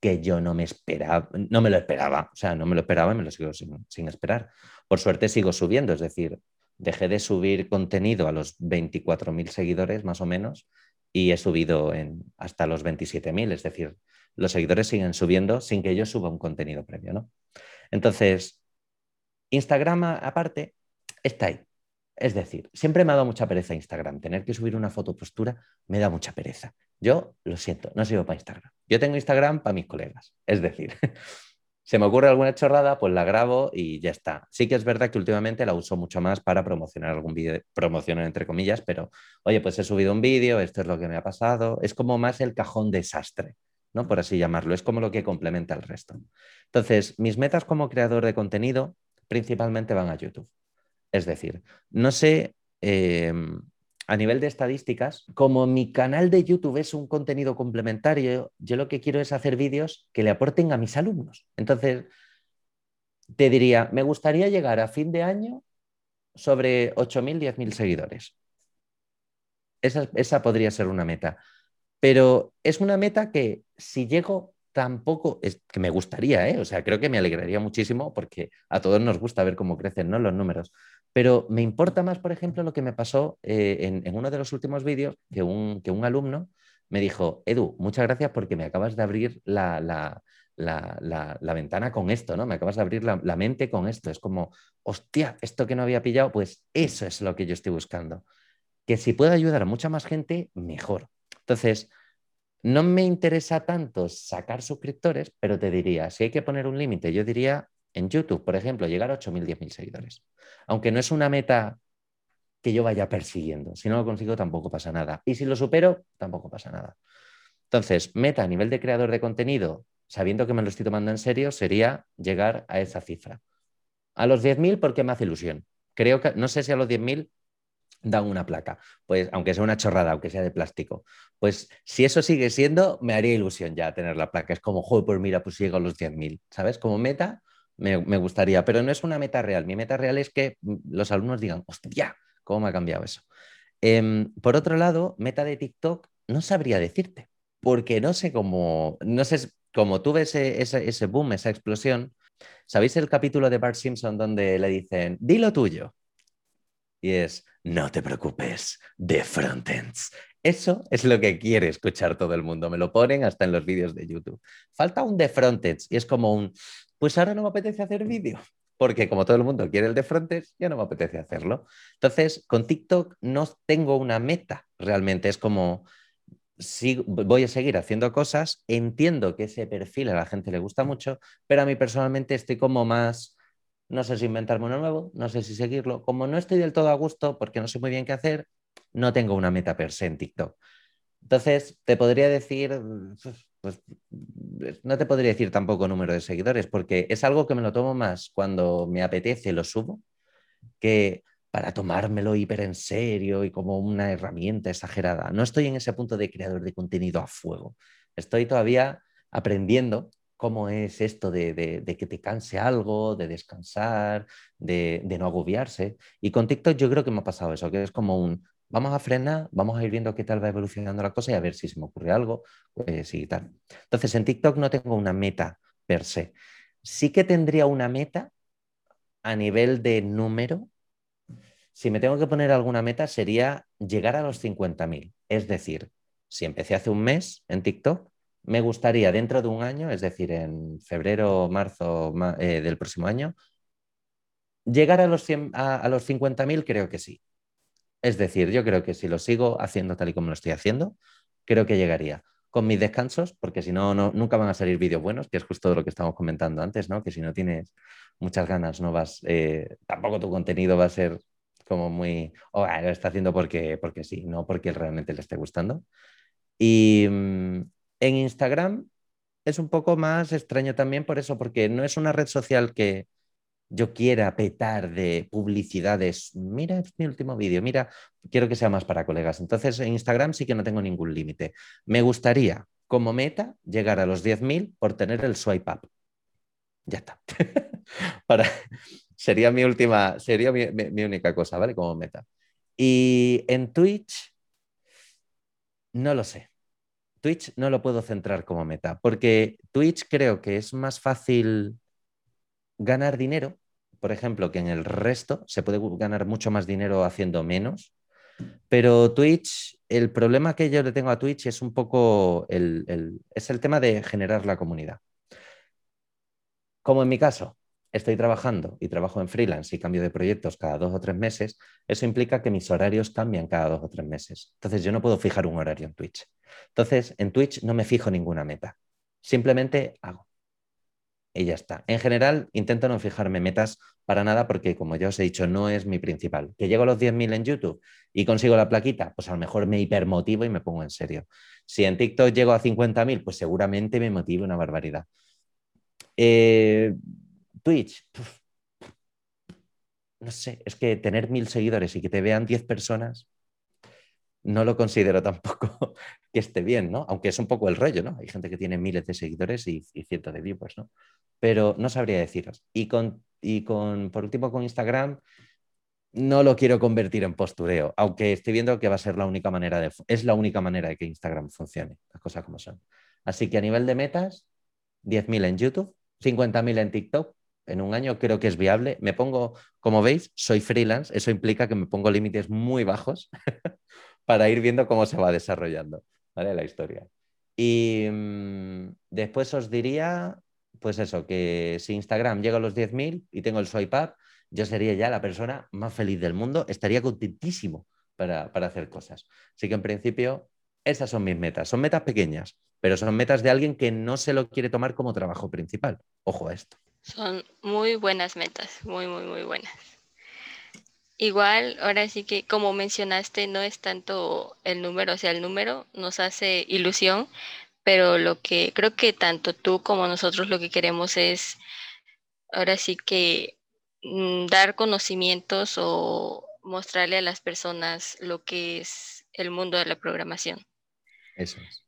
que yo no me esperaba, no me lo esperaba, o sea, no me lo esperaba y me lo sigo sin, esperar. Por suerte sigo subiendo, es decir, dejé de subir contenido a los 24.000 seguidores más o menos y he subido en, hasta los 27.000, es decir, los seguidores siguen subiendo sin que yo suba un contenido previo, ¿no? Entonces, Instagram aparte está ahí. Es decir, siempre me ha dado mucha pereza Instagram. Tener que subir una foto postura me da mucha pereza. Yo lo siento, no sirvo para Instagram. Yo tengo Instagram para mis colegas. Es decir, se me ocurre alguna chorrada, pues la grabo y ya está. Sí que es verdad que últimamente la uso mucho más para promocionar algún vídeo, promocionar entre comillas, pero oye, pues he subido un vídeo, esto es lo que me ha pasado. Es como más el cajón desastre, ¿no? Por así llamarlo. Es como lo que complementa el resto. Entonces, mis metas como creador de contenido principalmente van a YouTube. Es decir, no sé. Em, a nivel de estadísticas, como mi canal de YouTube es un contenido complementario, yo lo que quiero es hacer vídeos que le aporten a mis alumnos. Entonces, te diría, me gustaría llegar a fin de año sobre 8.000, 10.000 seguidores. Esa, esa podría ser una meta. Pero es una meta que si llego tampoco, es que me gustaría, ¿eh? o sea, creo que me alegraría muchísimo porque a todos nos gusta ver cómo crecen los números. Pero me importa más, por ejemplo, lo que me pasó eh, en, uno de los últimos vídeos, que un, que un alumno me dijo, Edu, muchas gracias porque me acabas de abrir la, la, la, ventana con esto, ¿no? Me acabas de abrir la, mente con esto. Es como, hostia, esto que no había pillado, pues eso es lo que yo estoy buscando. Que si puedo ayudar a mucha más gente, mejor. Entonces, no me interesa tanto sacar suscriptores, pero te diría, si hay que poner un límite, yo diría en YouTube, por ejemplo, llegar a 8.000, 10.000 seguidores. Aunque no es una meta que yo vaya persiguiendo. Si no lo consigo, tampoco pasa nada. Y si lo supero, tampoco pasa nada. Entonces, meta a nivel de creador de contenido, sabiendo que me lo estoy tomando en serio, sería llegar a esa cifra. A los 10.000 porque me hace ilusión. Creo que, no sé si a los 10.000 dan una placa, pues aunque sea una chorrada, aunque sea de plástico, pues si eso sigue siendo, me haría ilusión ya tener la placa. Es como, joder, pues mira, pues llego a los 10.000, ¿sabes? Como meta, me, gustaría, pero no es una meta real. Mi meta real es que mm, los alumnos digan, hostia, ¿cómo me ha cambiado eso? Em, por otro lado, meta de TikTok, no sabría decirte, porque no sé cómo, no sé cómo tuve ese, ese, boom, esa explosión. ¿Sabéis el capítulo de Bart Simpson donde le dicen, di lo tuyo? Y es, no te preocupes, de frontends. Eso es lo que quiere escuchar todo el mundo. Me lo ponen hasta en los vídeos de YouTube. Falta un de frontends y es como un, pues ahora no me apetece hacer vídeo. porque como todo el mundo quiere el de frontes, ya no me apetece hacerlo. Entonces, con TikTok no tengo una meta, realmente es como, si voy a seguir haciendo cosas, entiendo que ese perfil a la gente le gusta mucho, pero a mí personalmente estoy como más, no sé si inventarme uno nuevo, no sé si seguirlo, como no estoy del todo a gusto porque no sé muy bien qué hacer, no tengo una meta per se en TikTok. Entonces, te podría decir, pues no te podría decir tampoco número de seguidores, porque es algo que me lo tomo más cuando me apetece, lo subo, que para tomármelo hiper en serio y como una herramienta exagerada. No estoy en ese punto de creador de contenido a fuego. Estoy todavía aprendiendo cómo es esto de, que te canse algo, de descansar, de, no agobiarse. Y con TikTok yo creo que me ha pasado eso, que es como un, vamos a frenar, vamos a ir viendo qué tal va evolucionando la cosa y a ver si se me ocurre algo, pues y tal. Entonces, en TikTok no tengo una meta per se. Sí que tendría una meta a nivel de número. Si me tengo que poner alguna meta sería llegar a los 50.000. Es decir, si empecé hace un mes en TikTok, me gustaría dentro de un año, es decir, en febrero o marzo eh, del próximo año, llegar a los, a los 50.000 creo que sí. Es decir, yo creo que si lo sigo haciendo tal y como lo estoy haciendo, creo que llegaría con mis descansos, porque si no, nunca van a salir vídeos buenos, que es justo lo que estamos comentando antes, ¿no? Que si no tienes muchas ganas, no vas, eh, tampoco tu contenido va a ser como muy, oh, ah, lo está haciendo porque, porque sí, no porque realmente le esté gustando. Y mm, en Instagram es un poco más extraño también por eso, porque no es una red social que, yo quiera petar de publicidades, mira mi último vídeo, mira, quiero que sea más para colegas. Entonces en Instagram sí que no tengo ningún límite. Me gustaría, como meta, llegar a los 10.000 por tener el swipe up. Ya está. sería mi última, sería mi única cosa, ¿vale? Como meta. Y en Twitch, no lo sé. Twitch no lo puedo centrar como meta, porque Twitch creo que es más fácil ganar dinero, por ejemplo, que en el resto se puede ganar mucho más dinero haciendo menos, pero Twitch, el problema que yo le tengo a Twitch es un poco el, es el tema de generar la comunidad. Como en mi caso, estoy trabajando y trabajo en freelance y cambio de proyectos cada dos o tres meses, eso implica que mis horarios cambian cada dos o tres meses. Entonces yo no puedo fijar un horario en Twitch. Entonces en Twitch no me fijo ninguna meta. Simplemente hago y ya está. En general, intento no fijarme metas para nada porque, como ya os he dicho, no es mi principal. Que llego a los 10.000 en YouTube y consigo la plaquita, pues a lo mejor me hipermotivo y me pongo en serio. Si en TikTok llego a 50.000, pues seguramente me motive una barbaridad. Eh, Twitch, no sé, es que tener mil seguidores y que te vean 10 personas, no lo considero tampoco que esté bien, ¿no? Aunque es un poco el rollo, ¿no? Hay gente que tiene miles de seguidores y, cientos de viewers, ¿no? Pero no sabría deciros. Y con, y con, por último, con Instagram, no lo quiero convertir en postureo, aunque estoy viendo que va a ser la única manera de, es la única manera de que Instagram funcione, las cosas como son. Así que a nivel de metas, 10.000 en YouTube, 50.000 en TikTok, en un año creo que es viable. Me pongo, como veis, soy freelance, eso implica que me pongo límites muy bajos para ir viendo cómo se va desarrollando la historia. Y mm, después os diría, pues eso, que si Instagram llega a los 10.000 y tengo el swipe up, yo sería ya la persona más feliz del mundo, estaría contentísimo para, para hacer cosas. Así que en principio, esas son mis metas. Son metas pequeñas, pero son metas de alguien que no se lo quiere tomar como trabajo principal. Ojo a esto. Son muy buenas metas, muy, muy, muy buenas. Igual, ahora sí que como mencionaste, no es tanto el número, o sea, el número nos hace ilusión, pero lo que creo que tanto tú como nosotros lo que queremos es, ahora sí que mm, dar conocimientos o mostrarle a las personas lo que es el mundo de la programación. Eso es.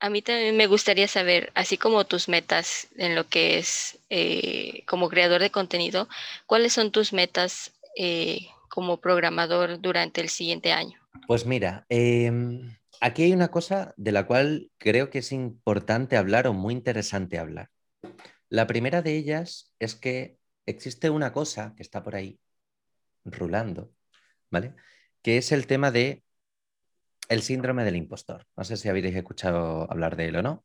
A mí también me gustaría saber, así como tus metas en lo que es eh, como creador de contenido, ¿cuáles son tus metas eh, como programador durante el siguiente año? Pues mira, em, aquí hay una cosa de la cual creo que es importante hablar o muy interesante hablar. La primera de ellas es que existe una cosa que está por ahí rulando, ¿vale? Que es el tema de el síndrome del impostor. No sé si habéis escuchado hablar de él o no.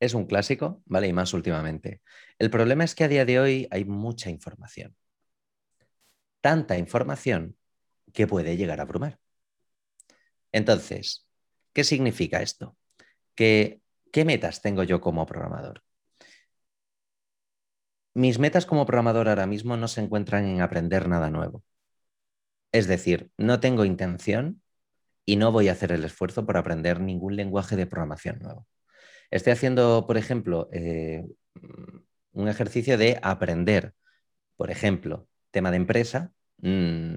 es un clásico, ¿vale? Y más últimamente. El problema es que a día de hoy hay mucha información. Tanta información que puede llegar a abrumar. Entonces, ¿qué significa esto? ¿Qué metas tengo yo como programador? Mis metas como programador ahora mismo no se encuentran en aprender nada nuevo. Es decir, no tengo intención y no voy a hacer el esfuerzo por aprender ningún lenguaje de programación nuevo. Estoy haciendo, por ejemplo, eh, un ejercicio de aprender, por ejemplo, tema de empresa, mm,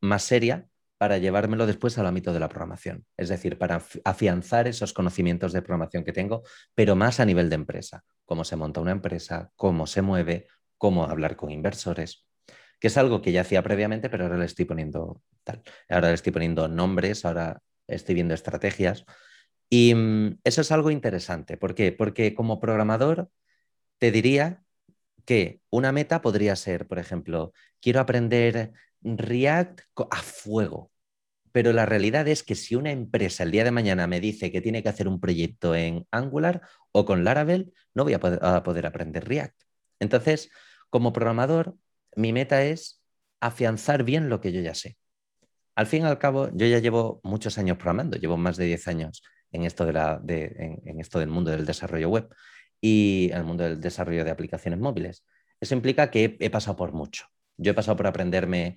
más seria, para llevármelo después al ámbito de la programación. Es decir, para afianzar esos conocimientos de programación que tengo, pero más a nivel de empresa. Cómo se monta una empresa, cómo se mueve, cómo hablar con inversores, que es algo que ya hacía previamente, pero ahora le estoy poniendo tal. Ahora le estoy poniendo nombres, ahora estoy viendo estrategias. Y mm, eso es algo interesante. ¿Por qué? Porque como programador te diría que una meta podría ser, por ejemplo, quiero aprender React a fuego. Pero la realidad es que si una empresa el día de mañana me dice que tiene que hacer un proyecto en Angular o con Laravel, no voy a poder, aprender React. Entonces, como programador, mi meta es afianzar bien lo que yo ya sé. Al fin y al cabo, yo ya llevo muchos años programando, llevo más de 10 años en esto, del mundo del desarrollo web y el mundo del desarrollo de aplicaciones móviles. Eso implica que he pasado por mucho. Yo he pasado por aprenderme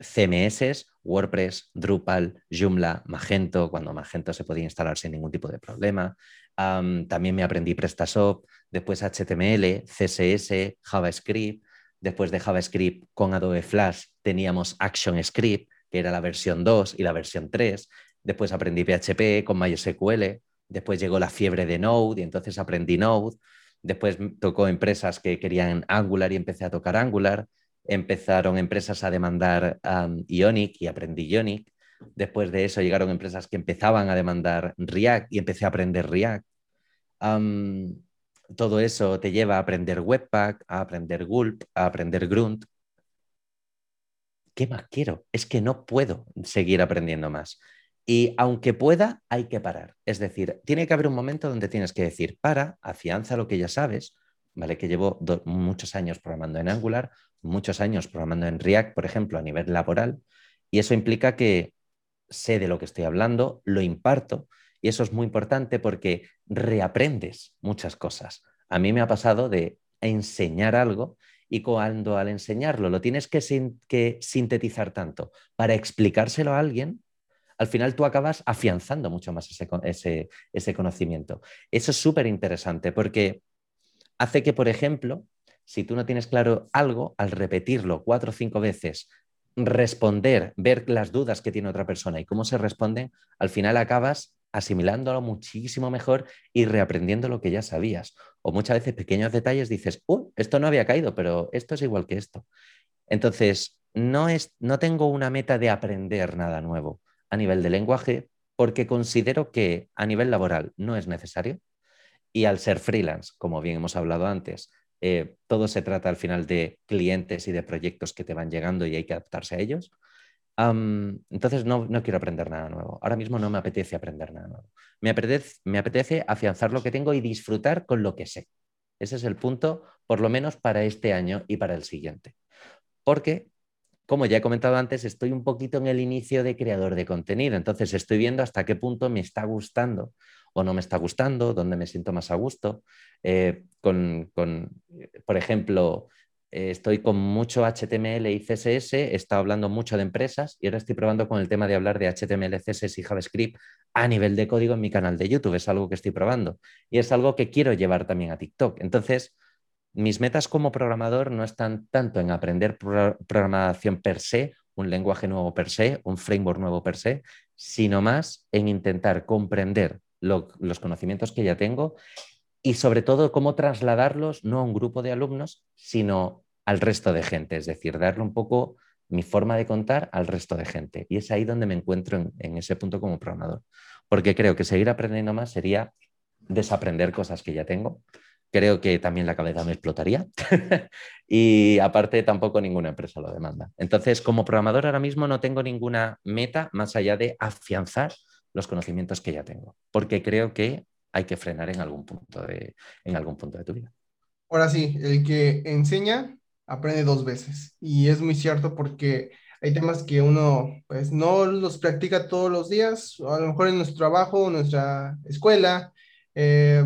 CMS, WordPress, Drupal, Joomla, Magento, cuando Magento se podía instalar sin ningún tipo de problema. también me aprendí PrestaShop, después HTML, CSS, JavaScript. Después de JavaScript con Adobe Flash teníamos ActionScript, que era la versión 2 y la versión 3. Después aprendí PHP con MySQL. Después llegó la fiebre de Node y entonces aprendí Node. Después tocó empresas que querían Angular y empecé a tocar Angular empezaron empresas a demandar Ionic y aprendí Ionic. Después de eso llegaron empresas que empezaban a demandar React y empecé a aprender React. Todo eso te lleva a aprender Webpack, a aprender Gulp, a aprender Grunt. ¿Qué más quiero? Es que no puedo seguir aprendiendo más. Y aunque pueda, hay que parar. Es decir, tiene que haber un momento donde tienes que decir, para, afianza lo que ya sabes, ¿vale? Que llevo muchos años programando en Angular, muchos años programando en React, por ejemplo, a nivel laboral, y eso implica que sé de lo que estoy hablando, lo imparto, y eso es muy importante porque reaprendes muchas cosas. A mí me ha pasado de enseñar algo y cuando al enseñarlo lo tienes que, sintetizar tanto para explicárselo a alguien, al final tú acabas afianzando mucho más ese, ese conocimiento. Eso es súper interesante porque hace que, por ejemplo, si tú no tienes claro algo, al repetirlo cuatro o cinco veces, responder, ver las dudas que tiene otra persona y cómo se responden, al final acabas asimilándolo muchísimo mejor y reaprendiendo lo que ya sabías. O muchas veces pequeños detalles dices, uh, esto no había caído, pero esto es igual que esto. Entonces, no, es, no tengo una meta de aprender nada nuevo a nivel de lenguaje porque considero que a nivel laboral no es necesario. Y al ser freelance, como bien hemos hablado antes, eh, todo se trata al final de clientes y de proyectos que te van llegando y hay que adaptarse a ellos. Entonces no, quiero aprender nada nuevo. Ahora mismo no me apetece aprender nada nuevo. Me apetece, me apetece afianzar lo que tengo y disfrutar con lo que sé. Ese es el punto, por lo menos para este año y para el siguiente. Porque, como ya he comentado antes, estoy un poquito en el inicio de creador de contenido. Entonces estoy viendo hasta qué punto me está gustando o no me está gustando, dónde me siento más a gusto. Eh, con, por ejemplo, estoy con mucho HTML y CSS, he estado hablando mucho de empresas y ahora estoy probando con el tema de hablar de HTML, CSS y JavaScript a nivel de código en mi canal de YouTube. Es algo que estoy probando y es algo que quiero llevar también a TikTok. Entonces, mis metas como programador no están tanto en aprender programación per se, un lenguaje nuevo per se, un framework nuevo per se, sino más en intentar comprender los conocimientos que ya tengo y sobre todo cómo trasladarlos no a un grupo de alumnos, sino al resto de gente, es decir, darle un poco mi forma de contar al resto de gente. Y es ahí donde me encuentro en, ese punto como programador, porque creo que seguir aprendiendo más sería desaprender cosas que ya tengo. Creo que también la cabeza me explotaría y aparte tampoco ninguna empresa lo demanda. Entonces, como programador ahora mismo no tengo ninguna meta más allá de afianzar los conocimientos que ya tengo, porque creo que hay que frenar en algún punto de, en algún punto de tu vida. Ahora sí, el que enseña aprende dos veces. Y es muy cierto porque hay temas que uno pues no los practica todos los días, o a lo mejor en nuestro trabajo, nuestra escuela, eh,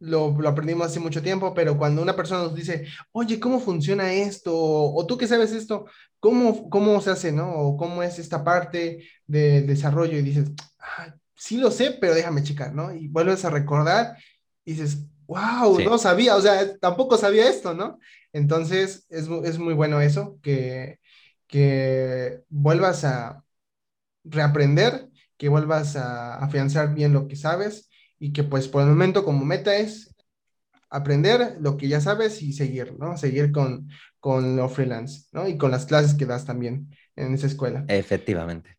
lo, lo, aprendimos hace mucho tiempo, pero cuando una persona nos dice, oye, ¿cómo funciona esto? O, tú que sabes esto, ¿cómo, ¿cómo se hace, no? O cómo es esta parte de desarrollo y dices, ah, sí lo sé, pero déjame checar, ¿no? Y vuelves a recordar y dices, wow, no sabía, o sea, tampoco sabía esto, ¿no? Entonces, es, es muy bueno eso, que, que vuelvas a reaprender, que vuelvas a afianzar bien lo que sabes y que pues por el momento como meta es aprender lo que ya sabes y seguir, ¿no? Seguir con, con lo freelance, ¿no? Y con las clases que das también en esa escuela. Efectivamente.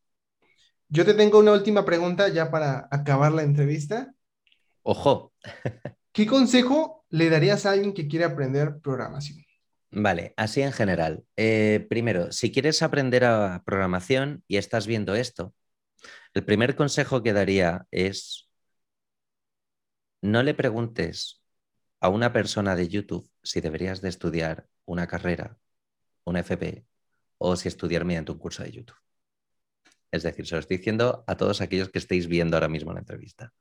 Yo te tengo una última pregunta ya para acabar la entrevista. Ojo. ¿Qué consejo le darías a alguien que quiere aprender programación? Vale, así en general. Eh, primero, si quieres aprender a programación y estás viendo esto, el primer consejo que daría es no le preguntes a una persona de YouTube si deberías de estudiar una carrera, una FP o si estudiar mediante un curso de YouTube. Es decir, se lo estoy diciendo a todos aquellos que estéis viendo ahora mismo la entrevista.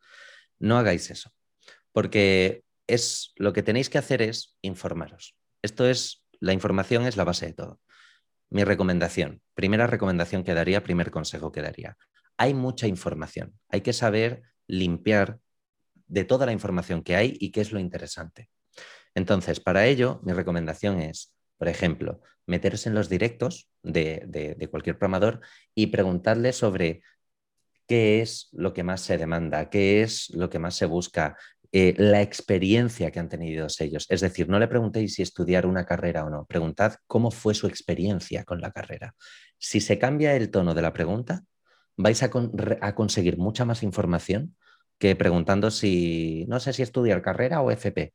No hagáis eso, porque es lo que tenéis que hacer es informaros. Esto es, la información es la base de todo. Mi recomendación, primera recomendación que daría, primer consejo que daría. Hay mucha información, hay que saber limpiar de toda la información que hay y qué es lo interesante. Entonces, para ello, mi recomendación es, por ejemplo, meterse en los directos de, cualquier programador y preguntarle sobre qué es lo que más se demanda, qué es lo que más se busca, eh, la experiencia que han tenido ellos. Es decir, no le preguntéis si estudiar una carrera o no, preguntad cómo fue su experiencia con la carrera. Si se cambia el tono de la pregunta, vais a, a conseguir mucha más información que preguntando si, no sé si estudiar carrera o FP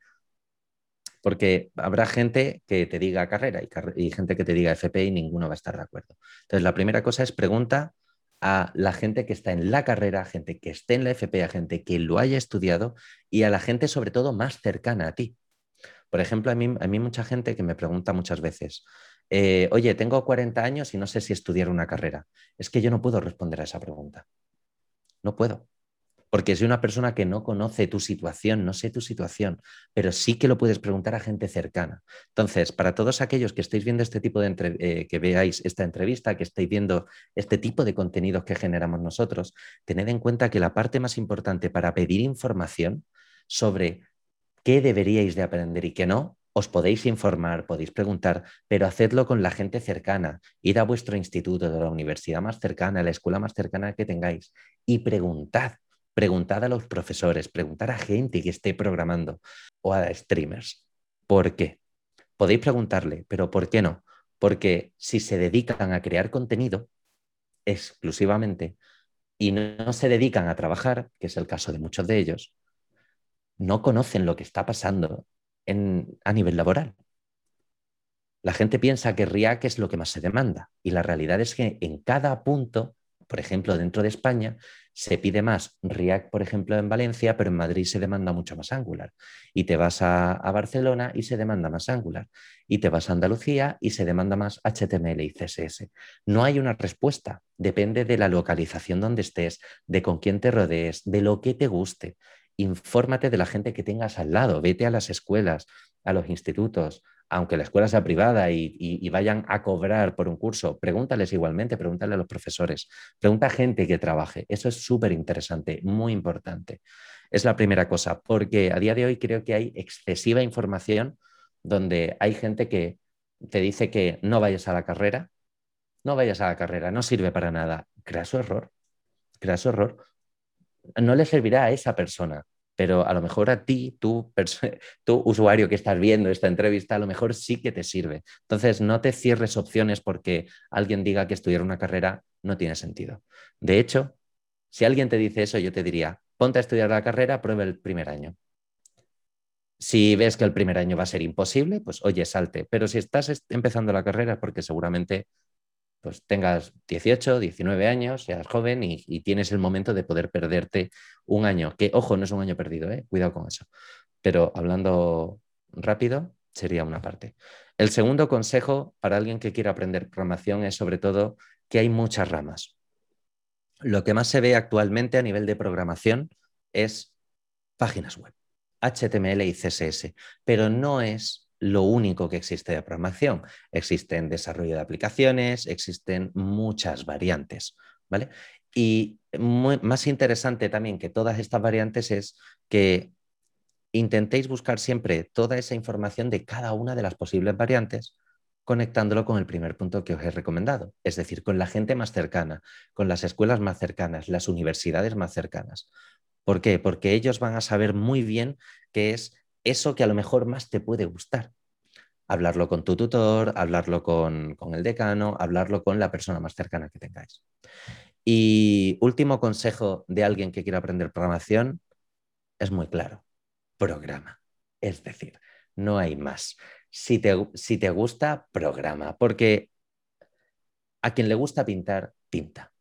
porque habrá gente que te diga carrera y, gente que te diga FP y ninguno va a estar de acuerdo. Entonces, la primera cosa es pregunta a la gente que está en la carrera, a gente que esté en la FP, a gente que lo haya estudiado y a la gente sobre todo más cercana a ti. Por ejemplo, a mí, a mí mucha gente que me pregunta muchas veces, eh, oye, tengo 40 años y no sé si estudiar una carrera. Es que yo no puedo responder a esa pregunta. No puedo porque soy una persona que no conoce tu situación, no sé tu situación, pero sí que lo puedes preguntar a gente cercana. Entonces, para todos aquellos que estéis viendo este tipo de eh, que veáis esta entrevista, que estéis viendo este tipo de contenidos que generamos nosotros, tened en cuenta que la parte más importante para pedir información sobre qué deberíais de aprender y qué no, os podéis informar, podéis preguntar, pero hacedlo con la gente cercana. Id a vuestro instituto, de la universidad más cercana, a la escuela más cercana que tengáis y preguntad Preguntad a los profesores, preguntar a gente que esté programando o a streamers. ¿Por qué? Podéis preguntarle, pero ¿por qué no? Porque si se dedican a crear contenido exclusivamente y no se dedican a trabajar, que es el caso de muchos de ellos, no conocen lo que está pasando a nivel laboral. La gente piensa que React es lo que más se demanda y la realidad es que en cada punto, por ejemplo, dentro de España, se pide más React, por ejemplo, en Valencia, pero en Madrid se demanda mucho más Angular. Y te vas a, Barcelona y se demanda más Angular. Y te vas a Andalucía y se demanda más HTML y CSS. No hay una respuesta. Depende de la localización donde estés, de con quién te rodees, de lo que te guste. Infórmate de la gente que tengas al lado. Vete a las escuelas, a los institutos, aunque la escuela sea privada y, vayan a cobrar por un curso, pregúntales igualmente, pregúntale a los profesores, pregunta a gente que trabaje. Eso es súper interesante, muy importante. Es la primera cosa, porque a día de hoy creo que hay excesiva información donde hay gente que te dice que no vayas a la carrera, no vayas a la carrera, no sirve para nada. Crea su error, crea su error. No le servirá a esa persona pero a lo mejor a ti, tú, tú, usuario que estás viendo esta entrevista, a lo mejor sí que te sirve. Entonces, no te cierres opciones porque alguien diga que estudiar una carrera no tiene sentido. De hecho, si alguien te dice eso, yo te diría, ponte a estudiar la carrera, prueba el primer año. Si ves que el primer año va a ser imposible, pues oye, salte. Pero si estás empezando la carrera porque seguramente pues tengas 18, 19 años, seas joven y, tienes el momento de poder perderte un año, que ojo, no es un año perdido, ¿eh? cuidado con eso. Pero hablando rápido, sería una parte. El segundo consejo para alguien que quiera aprender programación es sobre todo que hay muchas ramas. Lo que más se ve actualmente a nivel de programación es páginas web, HTML y CSS, pero no es lo único que existe de programación. Existen desarrollo de aplicaciones, existen muchas variantes, ¿vale? Y más interesante también que todas estas variantes es que intentéis buscar siempre toda esa información de cada una de las posibles variantes conectándolo con el primer punto que os he recomendado, es decir, con la gente más cercana, con las escuelas más cercanas, las universidades más cercanas. ¿Por qué? Porque ellos van a saber muy bien qué es eso que a lo mejor más te puede gustar. Hablarlo con tu tutor, hablarlo con, con el decano, hablarlo con la persona más cercana que tengáis. Y último consejo de alguien que quiera aprender programación es muy claro programa. Es decir, no hay más. Si te, si te gusta, programa, porque a quien le gusta pintar, pinta.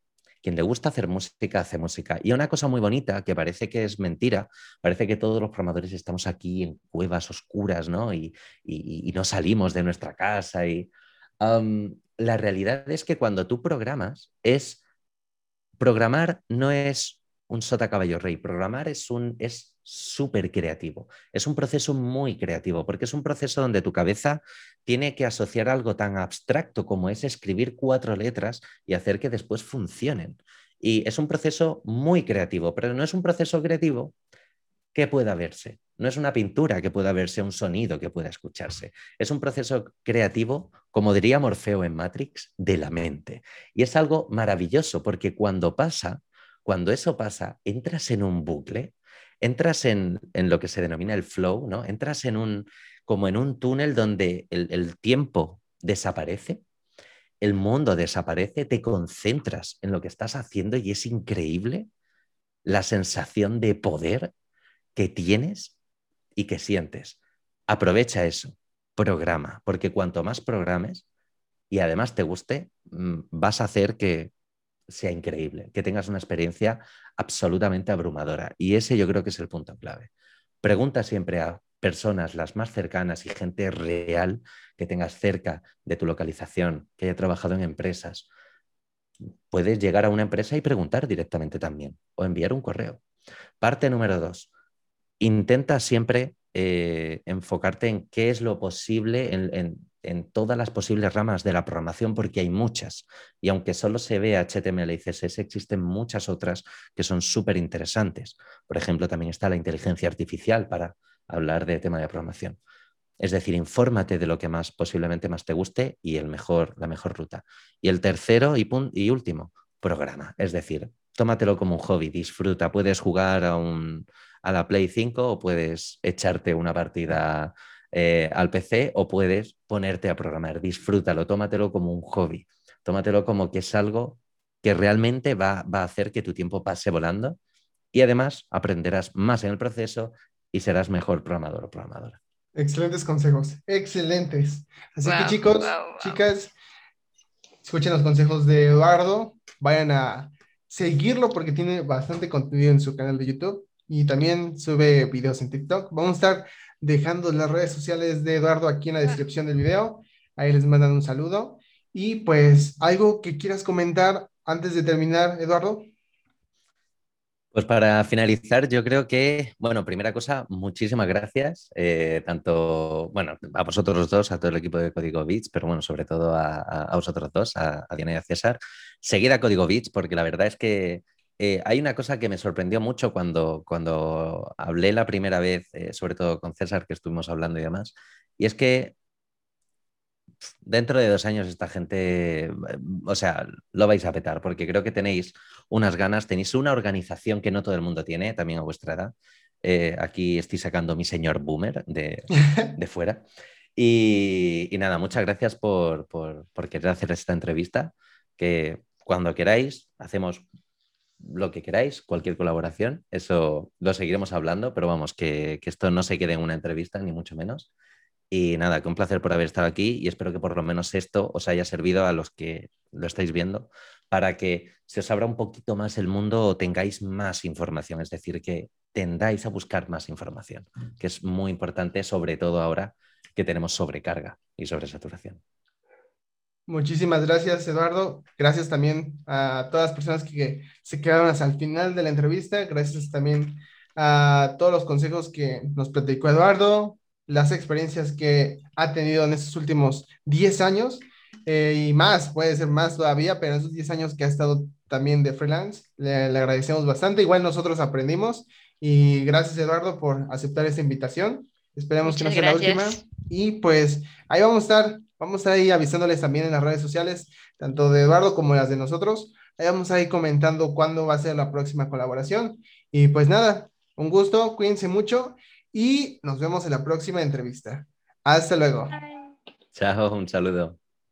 Quien le gusta hacer música, hace música. Y una cosa muy bonita, que parece que es mentira, parece que todos los programadores estamos aquí en cuevas oscuras, ¿no? Y, no salimos de nuestra casa. Y la realidad es que cuando tú programas, es programar no es un sota caballo rey. Programar es un es súper creativo. Es un proceso muy creativo porque es un proceso donde tu cabeza tiene que asociar algo tan abstracto como es escribir cuatro letras y hacer que después funcionen. Y es un proceso muy creativo, pero no es un proceso creativo que pueda verse. No es una pintura que pueda verse, un sonido que pueda escucharse. Es un proceso creativo, como diría Morfeo en Matrix, de la mente. Y es algo maravilloso porque cuando pasa, cuando eso pasa, entras en un bucle, entras en, lo que se denomina el flow, ¿no? Entras en un, como en un túnel donde el, tiempo desaparece, el mundo desaparece, te concentras en lo que estás haciendo y es increíble la sensación de poder que tienes y que sientes. Aprovecha eso, programa, porque cuanto más programes y además te guste, mm, vas a hacer que, sea increíble, que tengas una experiencia absolutamente abrumadora. Y ese yo creo que es el punto clave. Pregunta siempre a personas las más cercanas y gente real que tengas cerca de tu localización, que haya trabajado en empresas. Puedes llegar a una empresa y preguntar directamente también o enviar un correo. Parte número dos. Intenta siempre eh, enfocarte en qué es lo posible, en, en todas las posibles ramas de la programación porque hay muchas. Y aunque solo se vea HTML y CSS, existen muchas otras que son súper interesantes. Por ejemplo, también está la inteligencia artificial para hablar de tema de programación. Es decir, infórmate de lo que más posiblemente más te guste y el mejor, la mejor ruta. Y el tercero y, y último, programa. Es decir, tómatelo como un hobby, disfruta. Puedes jugar a, un, a la Play 5 o puedes echarte una partida eh, al PC o puedes ponerte a programar. Disfrútalo, tómatelo como un hobby, tómatelo como que es algo que realmente va, va a hacer que tu tiempo pase volando y además aprenderás más en el proceso y serás mejor programador o programadora. Excelentes consejos, excelentes. Así que chicos, chicas, escuchen los consejos de Eduardo, vayan a seguirlo porque tiene bastante contenido en su canal de YouTube y también sube videos en TikTok. Vamos a estar dejando las redes sociales de Eduardo aquí en la descripción del video. Ahí les mandan un saludo. Y pues, ¿algo que quieras comentar antes de terminar, Eduardo? Pues para finalizar, yo creo que, bueno, primera cosa, muchísimas gracias, eh, tanto, bueno, a vosotros los dos, a todo el equipo de Código Bits, pero bueno, sobre todo a, vosotros dos, a, a, Diana y a César. Seguid a Código Bits, porque la verdad es que eh, hay una cosa que me sorprendió mucho cuando, cuando hablé la primera vez, eh, sobre todo con César, que estuvimos hablando y demás, y es que dentro de dos años esta gente, o sea, lo vais a petar, porque creo que tenéis unas ganas, tenéis una organización que no todo el mundo tiene, también a vuestra edad. Eh, aquí estoy sacando mi señor boomer de, fuera. Y, nada, muchas gracias por, por, por querer hacer esta entrevista, que cuando queráis hacemos lo que queráis, cualquier colaboración, eso lo seguiremos hablando, pero vamos, que, esto no se quede en una entrevista, ni mucho menos. Y nada, que un placer por haber estado aquí y espero que por lo menos esto os haya servido a los que lo estáis viendo para que se os abra un poquito más el mundo o tengáis más información, es decir, que tendáis a buscar más información, que es muy importante, sobre todo ahora que tenemos sobrecarga y sobresaturación. Muchísimas gracias, Eduardo. Gracias también a todas las personas que se quedaron hasta el final de la entrevista. Gracias también a todos los consejos que nos platicó Eduardo, las experiencias que ha tenido en estos últimos 10 años eh, y más, puede ser más todavía, pero en esos 10 años que ha estado también de freelance, le, le agradecemos bastante. Igual nosotros aprendimos y gracias, Eduardo, por aceptar esta invitación. Esperemos que no sea la última. Y pues ahí vamos a estar Vamos a ir avisándoles también en las redes sociales, tanto de Eduardo como las de nosotros. Ahí vamos a ir comentando cuándo va a ser la próxima colaboración. Y pues nada, un gusto, cuídense mucho y nos vemos en la próxima entrevista. Hasta luego. Chao, un saludo.